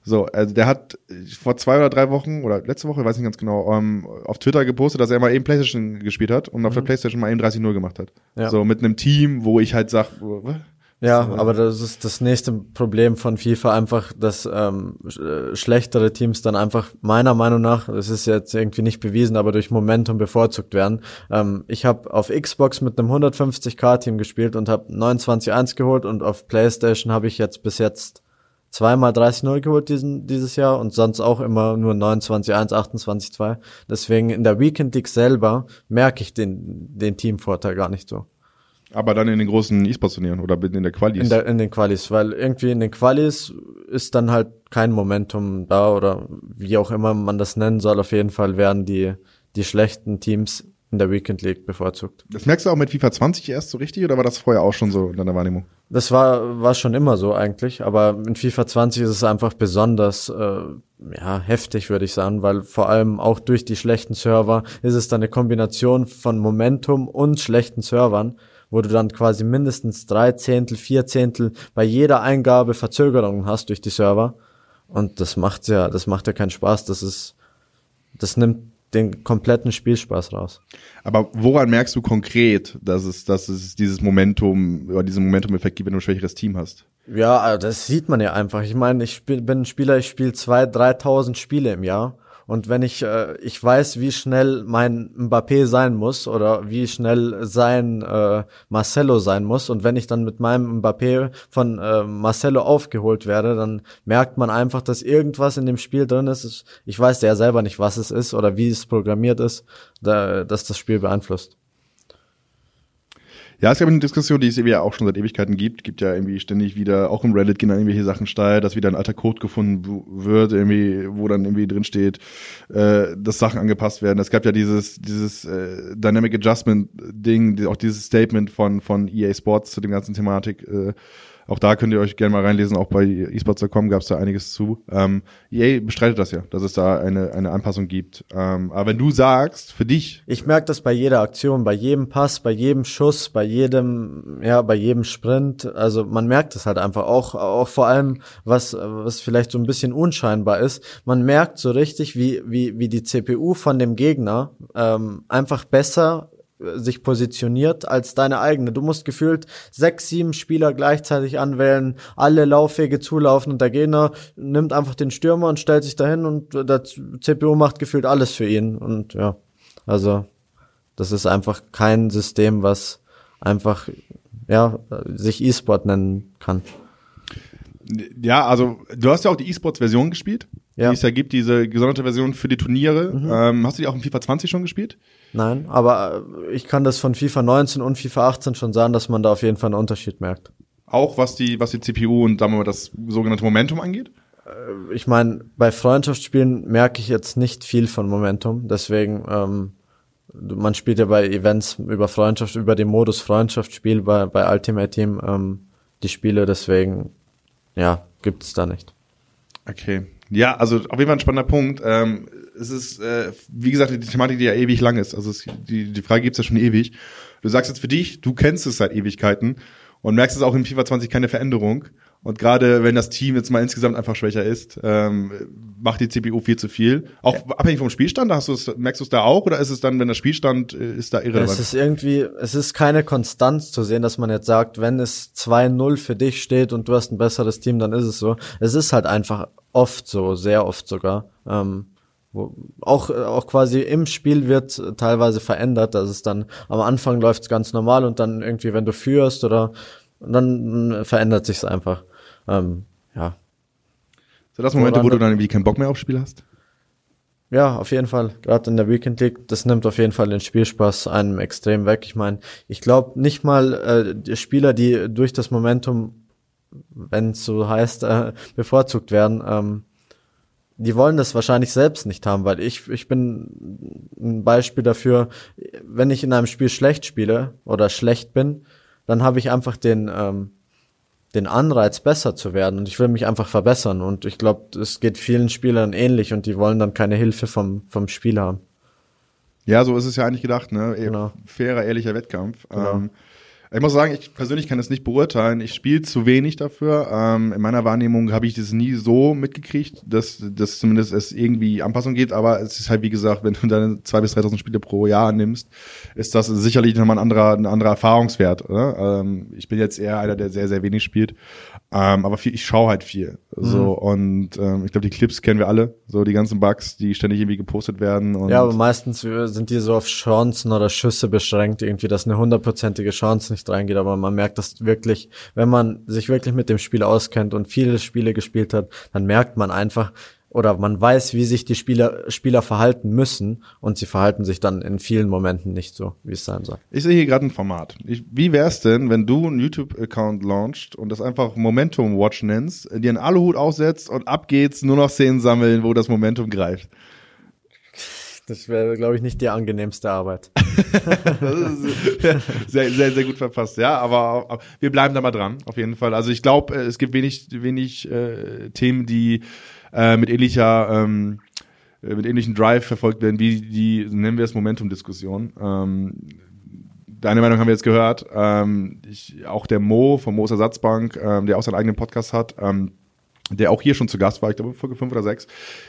So, also der hat vor zwei oder drei Wochen oder letzte Woche, weiß nicht ganz genau, ähm, auf Twitter gepostet, dass er mal eben Playstation gespielt hat und auf der mhm. Playstation mal eben 30-0 gemacht hat. Ja. So mit einem Team, wo ich halt sag, was? Ja, so, aber das ist das nächste Problem von FIFA einfach, dass ähm, äh, schlechtere Teams dann einfach meiner Meinung nach, das ist jetzt irgendwie nicht bewiesen, aber durch Momentum bevorzugt werden. Ähm, ich habe auf Xbox mit einem 150k-Team gespielt und habe 29-1 geholt und auf PlayStation habe ich jetzt bis jetzt zweimal 30-0 geholt diesen, dieses Jahr und sonst auch immer nur 29-1, 28-2. Deswegen in der Weekend League selber merke ich den, den Teamvorteil gar nicht so. Aber dann in den großen E-Sports-Turnieren oder in der Qualis? In, der, in den Qualis, weil irgendwie in den Qualis ist dann halt kein Momentum da oder wie auch immer man das nennen soll. Auf jeden Fall werden die, die schlechten Teams in der Weekend League bevorzugt. Das merkst du auch mit FIFA 20 erst so richtig oder war das vorher auch schon so in deiner Wahrnehmung? Das war, war schon immer so eigentlich, aber in FIFA 20 ist es einfach besonders äh, ja, heftig, würde ich sagen, weil vor allem auch durch die schlechten Server ist es dann eine Kombination von Momentum und schlechten Servern, wo du dann quasi mindestens drei Zehntel, vier Zehntel bei jeder Eingabe Verzögerungen hast durch die Server. Und das macht ja, das macht ja keinen Spaß. Das ist, das nimmt den kompletten Spielspaß raus. Aber woran merkst du konkret, dass es, dass es dieses Momentum oder diesen Momentum-Effekt gibt, wenn du ein schwächeres Team hast? Ja, das sieht man ja einfach. Ich meine, ich bin ein Spieler, ich spiele zwei, dreitausend Spiele im Jahr und wenn ich, äh, ich weiß, wie schnell mein Mbappé sein muss oder wie schnell sein äh, Marcelo sein muss und wenn ich dann mit meinem Mbappé von äh, Marcelo aufgeholt werde, dann merkt man einfach, dass irgendwas in dem Spiel drin ist. Ich weiß ja selber nicht, was es ist oder wie es programmiert ist, da, dass das Spiel beeinflusst. Ja, es gab eine Diskussion, die es irgendwie ja auch schon seit Ewigkeiten gibt. Gibt ja irgendwie ständig wieder, auch im Reddit gehen dann irgendwelche Sachen steil, dass wieder ein alter Code gefunden wird, irgendwie, wo dann irgendwie drin steht, äh, dass Sachen angepasst werden. Es gab ja dieses, dieses äh, Dynamic Adjustment Ding, auch dieses Statement von, von EA Sports zu dem ganzen Thematik. Äh, auch da könnt ihr euch gerne mal reinlesen, auch bei esports.com gab es da einiges zu. Ähm, EA bestreitet das ja, dass es da eine, eine Anpassung gibt. Ähm, aber wenn du sagst, für dich. Ich merke das bei jeder Aktion, bei jedem Pass, bei jedem Schuss, bei jedem, ja, bei jedem Sprint. Also man merkt es halt einfach auch, auch vor allem, was, was vielleicht so ein bisschen unscheinbar ist. Man merkt so richtig, wie, wie, wie die CPU von dem Gegner ähm, einfach besser sich positioniert als deine eigene. Du musst gefühlt sechs, sieben Spieler gleichzeitig anwählen, alle Laufwege zulaufen und der Gegner nimmt einfach den Stürmer und stellt sich dahin und der CPU macht gefühlt alles für ihn und ja, also das ist einfach kein System, was einfach ja sich E-Sport nennen kann. Ja, also du hast ja auch die E-Sports-Version gespielt, ja. die es ja gibt, diese gesonderte Version für die Turniere. Mhm. Ähm, hast du die auch in FIFA 20 schon gespielt? Nein, aber äh, ich kann das von FIFA 19 und FIFA 18 schon sagen, dass man da auf jeden Fall einen Unterschied merkt. Auch was die, was die CPU und sagen wir mal das sogenannte Momentum angeht? Äh, ich meine, bei Freundschaftsspielen merke ich jetzt nicht viel von Momentum, deswegen ähm, man spielt ja bei Events über Freundschaft, über den Modus Freundschaftsspiel bei, bei Ultimate Team ähm, die Spiele, deswegen ja, gibt es da nicht. Okay. Ja, also auf jeden Fall ein spannender Punkt. Ähm, es ist, äh, wie gesagt, die Thematik, die ja ewig lang ist. Also es, die, die Frage gibt's ja schon ewig. Du sagst jetzt für dich, du kennst es seit Ewigkeiten und merkst es auch in FIFA 20 keine Veränderung. Und gerade wenn das Team jetzt mal insgesamt einfach schwächer ist, ähm, macht die CPU viel zu viel. Auch ja. abhängig vom Spielstand, hast du's, merkst du es da auch oder ist es dann, wenn der Spielstand äh, ist da irrelevant? Es ist irgendwie, es ist keine Konstanz zu sehen, dass man jetzt sagt, wenn es 2-0 für dich steht und du hast ein besseres Team, dann ist es so. Es ist halt einfach oft so, sehr oft sogar. Ähm, wo auch, auch quasi im Spiel wird teilweise verändert, dass es dann am Anfang läuft es ganz normal und dann irgendwie, wenn du führst oder dann verändert sich's einfach. Ähm, ja. So das Momente, wo du dann irgendwie keinen Bock mehr aufs Spiel hast? Ja, auf jeden Fall. Gerade in der Weekend League, das nimmt auf jeden Fall den Spielspaß einem extrem weg. Ich meine, ich glaube nicht mal äh, die Spieler, die durch das Momentum, wenn es so heißt, äh, bevorzugt werden, ähm, die wollen das wahrscheinlich selbst nicht haben, weil ich, ich bin ein Beispiel dafür, wenn ich in einem Spiel schlecht spiele oder schlecht bin, dann habe ich einfach den, ähm, den Anreiz, besser zu werden. Und ich will mich einfach verbessern. Und ich glaube, es geht vielen Spielern ähnlich und die wollen dann keine Hilfe vom, vom Spiel haben. Ja, so ist es ja eigentlich gedacht, ne? Genau. Fairer, ehrlicher Wettkampf. Genau. Ähm, ich muss sagen, ich persönlich kann das nicht beurteilen. Ich spiele zu wenig dafür. Ähm, in meiner Wahrnehmung habe ich das nie so mitgekriegt, dass, dass zumindest es irgendwie Anpassung gibt. Aber es ist halt, wie gesagt, wenn du deine zwei bis 3.000 Spiele pro Jahr nimmst, ist das sicherlich nochmal ein anderer, ein anderer Erfahrungswert. Ähm, ich bin jetzt eher einer, der sehr, sehr wenig spielt. Ähm, aber viel, ich schaue halt viel. So mhm. und ähm, ich glaube, die Clips kennen wir alle. So die ganzen Bugs, die ständig irgendwie gepostet werden. Und ja, aber meistens sind die so auf Chancen oder Schüsse beschränkt, irgendwie, dass eine hundertprozentige Chance nicht reingeht. Aber man merkt das wirklich, wenn man sich wirklich mit dem Spiel auskennt und viele Spiele gespielt hat, dann merkt man einfach, oder man weiß, wie sich die Spieler, Spieler verhalten müssen und sie verhalten sich dann in vielen Momenten nicht so, wie es sein soll. Ich sehe hier gerade ein Format. Ich, wie wär's denn, wenn du einen YouTube-Account launchst und das einfach Momentum Watch nennst, dir einen Aluhut aufsetzt und ab geht's, nur noch Szenen sammeln, wo das Momentum greift? Das wäre, glaube ich, nicht die angenehmste Arbeit. das ist sehr, sehr, sehr gut verpasst, ja. Aber, aber wir bleiben da mal dran, auf jeden Fall. Also ich glaube, es gibt wenig, wenig äh, Themen, die äh, mit ähnlicher ähm, äh, mit ähnlichen Drive verfolgt werden, wie die, nennen wir es Momentum-Diskussion. Ähm, deine Meinung haben wir jetzt gehört. Ähm, ich, auch der Mo vom Moos Ersatzbank, ähm, der auch seinen eigenen Podcast hat, ähm, der auch hier schon zu Gast war, ich glaube Folge 5 oder 6,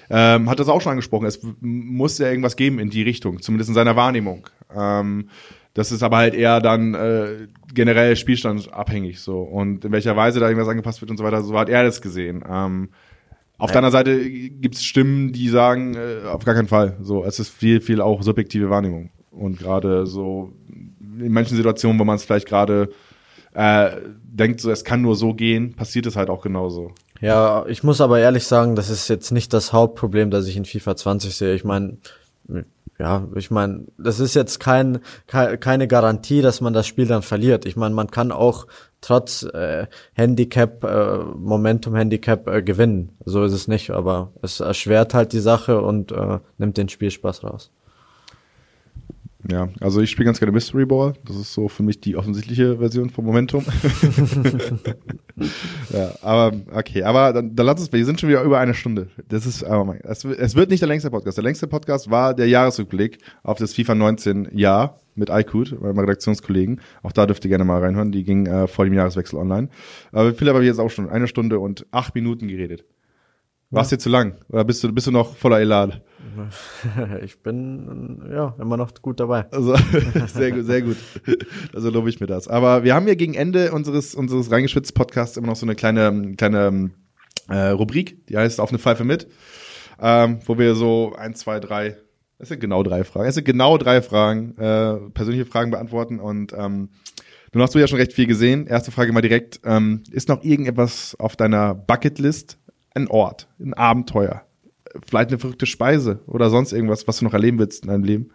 ähm, hat das auch schon angesprochen. Es muss ja irgendwas geben in die Richtung, zumindest in seiner Wahrnehmung. Ähm, das ist aber halt eher dann äh, generell spielstandabhängig so. Und in welcher Weise da irgendwas angepasst wird und so weiter, so hat er das gesehen. Ähm, auf ja. deiner Seite gibt es Stimmen, die sagen, äh, auf gar keinen Fall. So, es ist viel, viel auch subjektive Wahrnehmung. Und gerade so in manchen Situationen, wo man es vielleicht gerade äh, denkt, so es kann nur so gehen, passiert es halt auch genauso. Ja, ich muss aber ehrlich sagen, das ist jetzt nicht das Hauptproblem, das ich in FIFA 20 sehe. Ich meine, ja, ich meine, das ist jetzt kein, keine Garantie, dass man das Spiel dann verliert. Ich meine, man kann auch trotz äh, Handicap, äh, Momentum-Handicap äh, gewinnen. So ist es nicht, aber es erschwert halt die Sache und äh, nimmt den Spielspaß raus. Ja, also ich spiele ganz gerne Mystery Ball. Das ist so für mich die offensichtliche Version von Momentum. ja, aber okay, aber dann, dann lass uns, wir sind schon wieder über eine Stunde. Das ist, aber mein, es, es wird nicht der längste Podcast. Der längste Podcast war der Jahresrückblick auf das FIFA 19 Jahr mit iQood, meinem Redaktionskollegen. Auch da dürft ihr gerne mal reinhören. Die ging äh, vor dem Jahreswechsel online. Aber Philipp habe ich jetzt auch schon eine Stunde und acht Minuten geredet. Warst du zu lang? Oder bist du, bist du noch voller Elan? ich bin ja immer noch gut dabei. Also, sehr gut, sehr gut. Also lobe ich mir das. Aber wir haben ja gegen Ende unseres, unseres reingeschwitzt Podcasts immer noch so eine kleine, kleine äh, Rubrik, die heißt Auf eine Pfeife mit, ähm, wo wir so ein, zwei, drei, es sind genau drei Fragen, es sind genau drei Fragen, äh, persönliche Fragen beantworten und ähm, Nun hast du ja schon recht viel gesehen. Erste Frage mal direkt. Ähm, ist noch irgendetwas auf deiner Bucketlist? Ein Ort, ein Abenteuer, vielleicht eine verrückte Speise oder sonst irgendwas, was du noch erleben willst in deinem Leben?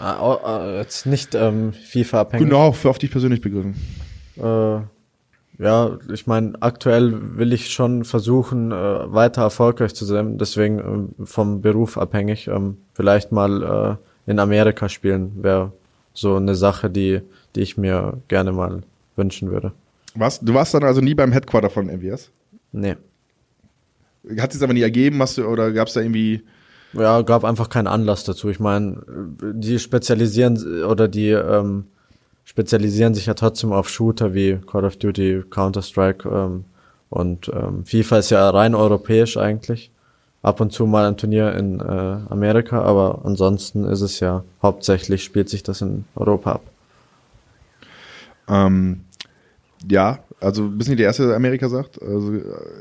Ah, ah, jetzt nicht ähm, FIFA-abhängig. Genau, für auf dich persönlich begriffen. Äh, ja, ich meine, aktuell will ich schon versuchen, äh, weiter erfolgreich zu sein, deswegen äh, vom Beruf abhängig. Ähm, vielleicht mal äh, in Amerika spielen wäre so eine Sache, die, die ich mir gerne mal wünschen würde. Was? Du warst dann also nie beim Headquarter von MWS? Nee. Hat sich aber nie ergeben, hast du, oder gab es da irgendwie. Ja, gab einfach keinen Anlass dazu. Ich meine, die spezialisieren oder die ähm, spezialisieren sich ja trotzdem auf Shooter wie Call of Duty, Counter-Strike ähm, und ähm, FIFA ist ja rein europäisch eigentlich. Ab und zu mal ein Turnier in äh, Amerika, aber ansonsten ist es ja hauptsächlich spielt sich das in Europa ab. Ähm, ja, also bist nicht der Erste, der Amerika sagt. Also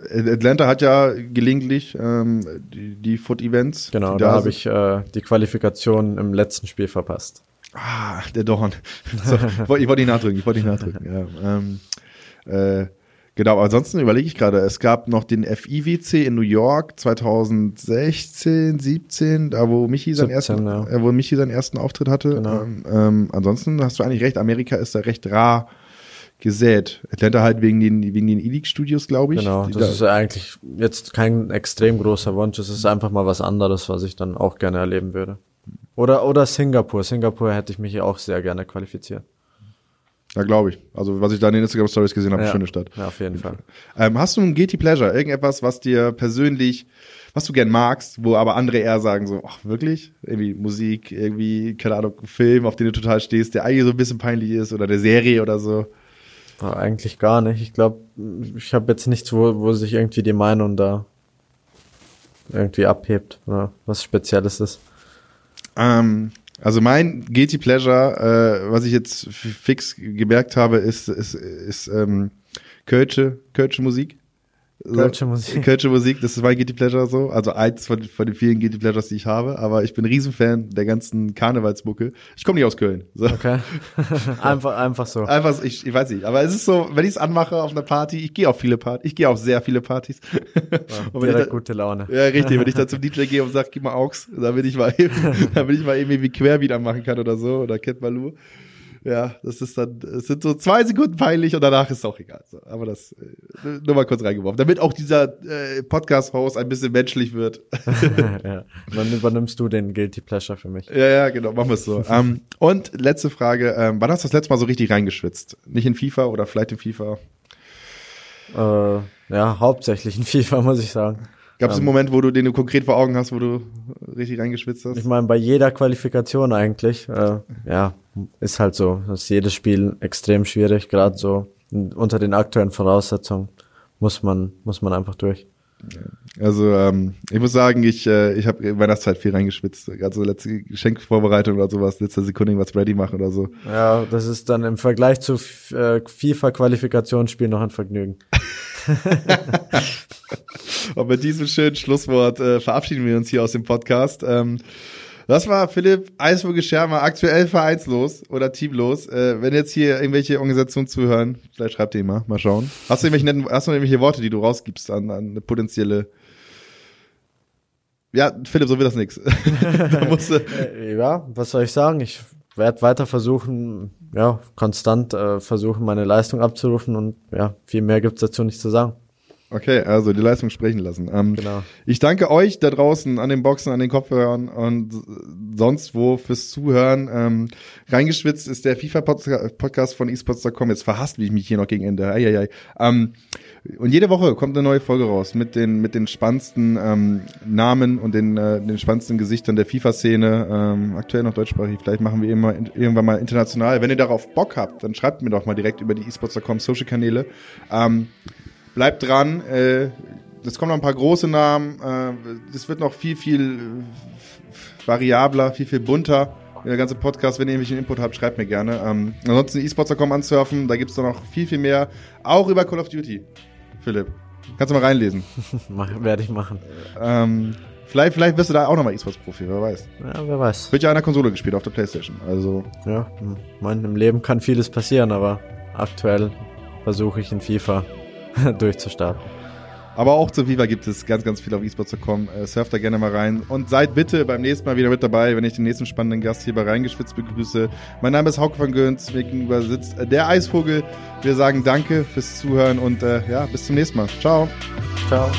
Atlanta hat ja gelegentlich ähm, die, die Foot-Events. Genau, die da habe ich äh, die Qualifikation im letzten Spiel verpasst. Ah, der Dorn. So, ich wollte ihn nachdrücken, ich wollte ihn nachdrücken. Ja, ähm, äh, genau, ansonsten überlege ich gerade, es gab noch den FIWC in New York 2016, 17, da wo Michi seinen 17, ersten, ja. äh, wo Michi seinen ersten Auftritt hatte. Genau. Ähm, ähm, ansonsten hast du eigentlich recht, Amerika ist da recht rar gesät. Atlanta halt wegen den wegen den E-League Studios, glaube ich. Genau, das da- ist eigentlich jetzt kein extrem großer Wunsch. Es ist einfach mal was anderes, was ich dann auch gerne erleben würde. Oder, oder Singapur. Singapur hätte ich mich auch sehr gerne qualifiziert. ja, glaube ich. Also was ich da in den Instagram Stories gesehen habe, Ja. schöne Stadt. Ja, auf jeden Fall. Ähm, hast du ein Guilty Pleasure? Irgendetwas, was dir persönlich, was du gern magst, wo aber andere eher sagen so, ach wirklich? Irgendwie Musik, irgendwie, keine Ahnung, Film, auf den du total stehst, der eigentlich so ein bisschen peinlich ist oder der Serie oder so. Aber eigentlich gar nicht. Ich glaube, ich habe jetzt nichts, wo, wo sich irgendwie die Meinung da irgendwie abhebt oder was Spezielles ist. Ähm, also mein Guilty Pleasure, äh, was ich jetzt fix gemerkt habe, ist, ist, ist ähm, Kölsche, Kölsche Musik. Kölsche Musik. Kölsche Musik, das ist mein Guilty Pleasure so. Also eins von, von den vielen Guilty Pleasures, die ich habe. Aber ich bin ein Riesenfan der ganzen Karnevalsmucke. Ich komme nicht aus Köln. So. Okay. einfach, einfach so. Einfach, so, ich, ich weiß nicht, aber es ist so, wenn ich es anmache auf einer Party, ich gehe auf viele Partys, ich gehe auf sehr viele Partys. und wenn ich Direkt da, gute Laune. ja, richtig, wenn ich dann zum DJ gehe und sage, gib mal Aux, damit ich mal eben, damit ich mal eben wie Querbeat anmachen kann oder so, oder Cat Baloo. Ja, das ist dann, es sind so zwei Sekunden peinlich und danach ist es auch egal. So, aber das äh, nur mal kurz reingeworfen, damit auch dieser äh, Podcast-Host ein bisschen menschlich wird. ja. Dann übernimmst du den Guilty Pleasure für mich. ja, ja, genau, machen wir es so. ähm, und letzte Frage, ähm, wann hast du das letzte Mal so richtig reingeschwitzt? Nicht in FIFA oder vielleicht in FIFA? Äh, ja, hauptsächlich in FIFA, muss ich sagen. Gab es einen Moment, wo du den du konkret vor Augen hast, wo du richtig reingeschwitzt hast? Ich meine, bei jeder Qualifikation eigentlich, äh, ja, ist halt so. Das ist jedes Spiel extrem schwierig, gerade so unter den aktuellen Voraussetzungen muss man, muss man einfach durch. Also ähm, ich muss sagen, ich, äh, ich habe Weihnachtszeit viel reingeschwitzt. Gerade so letzte Geschenkvorbereitung oder sowas, letzter Sekunde was ready machen oder so. Ja, das ist dann im Vergleich zu äh, FIFA-Qualifikationsspiel noch ein Vergnügen. Und mit diesem schönen Schlusswort äh, verabschieden wir uns hier aus dem Podcast. Ähm, das war Philipp Eisvogel Schermer, aktuell vereinslos oder teamlos. Äh, wenn jetzt hier irgendwelche Organisationen zuhören, vielleicht schreibt ihr mal, mal schauen. Hast du irgendwelche, netten, hast du irgendwelche Worte, die du rausgibst an, an eine potenzielle ja, Philipp, so wird das Äh, ja, was soll ich sagen? Ich werde weiter versuchen, ja, konstant äh, versuchen, meine Leistung abzurufen und ja, viel mehr gibt's dazu nicht zu sagen. Okay, also die Leistung sprechen lassen. Ähm, Genau. Ich danke euch da draußen an den Boxen, an den Kopfhörern und sonst wo fürs Zuhören. Ähm, reingeschwitzt ist der FIFA-Podcast von esports.com. Jetzt verhasst ich mich hier noch gegen Ende. Eieiei. Ähm, und jede Woche kommt eine neue Folge raus mit den, mit den spannendsten ähm, Namen und den, äh, den spannendsten Gesichtern der FIFA-Szene. Ähm, aktuell noch deutschsprachig. Vielleicht machen wir immer, irgendwann mal international. Wenn ihr darauf Bock habt, dann schreibt mir doch mal direkt über die esports.com Social-Kanäle. Ähm, Bleibt dran. Äh, es kommen noch ein paar große Namen. Äh, es wird noch viel, viel variabler, viel, viel bunter. Der ganze Podcast, wenn ihr irgendwelchen Input habt, schreibt mir gerne. Ähm, ansonsten esports.com ansurfen, da gibt es noch viel, viel mehr. Auch über Call of Duty. Philipp, kannst du mal reinlesen. Werde ich machen. Ähm, vielleicht, vielleicht wirst du da auch nochmal E-Sports-Profi, wer weiß. Ja, wer weiß. Wird ja an der Konsole gespielt, auf der Playstation. Also. Ja, hm. mein, im Leben kann vieles passieren, aber aktuell versuche ich in FIFA durchzustarten. Aber auch zu Viva gibt es ganz, ganz viel auf esports.com. Äh, surft da gerne mal rein. Und seid bitte beim nächsten Mal wieder mit dabei, wenn ich den nächsten spannenden Gast hier bei Reingeschwitzt begrüße. Mein Name ist Hauke van Göns. Mir gegenüber sitzt der Eisvogel. Wir sagen Danke fürs Zuhören und äh, ja, bis zum nächsten Mal. Ciao. Ciao.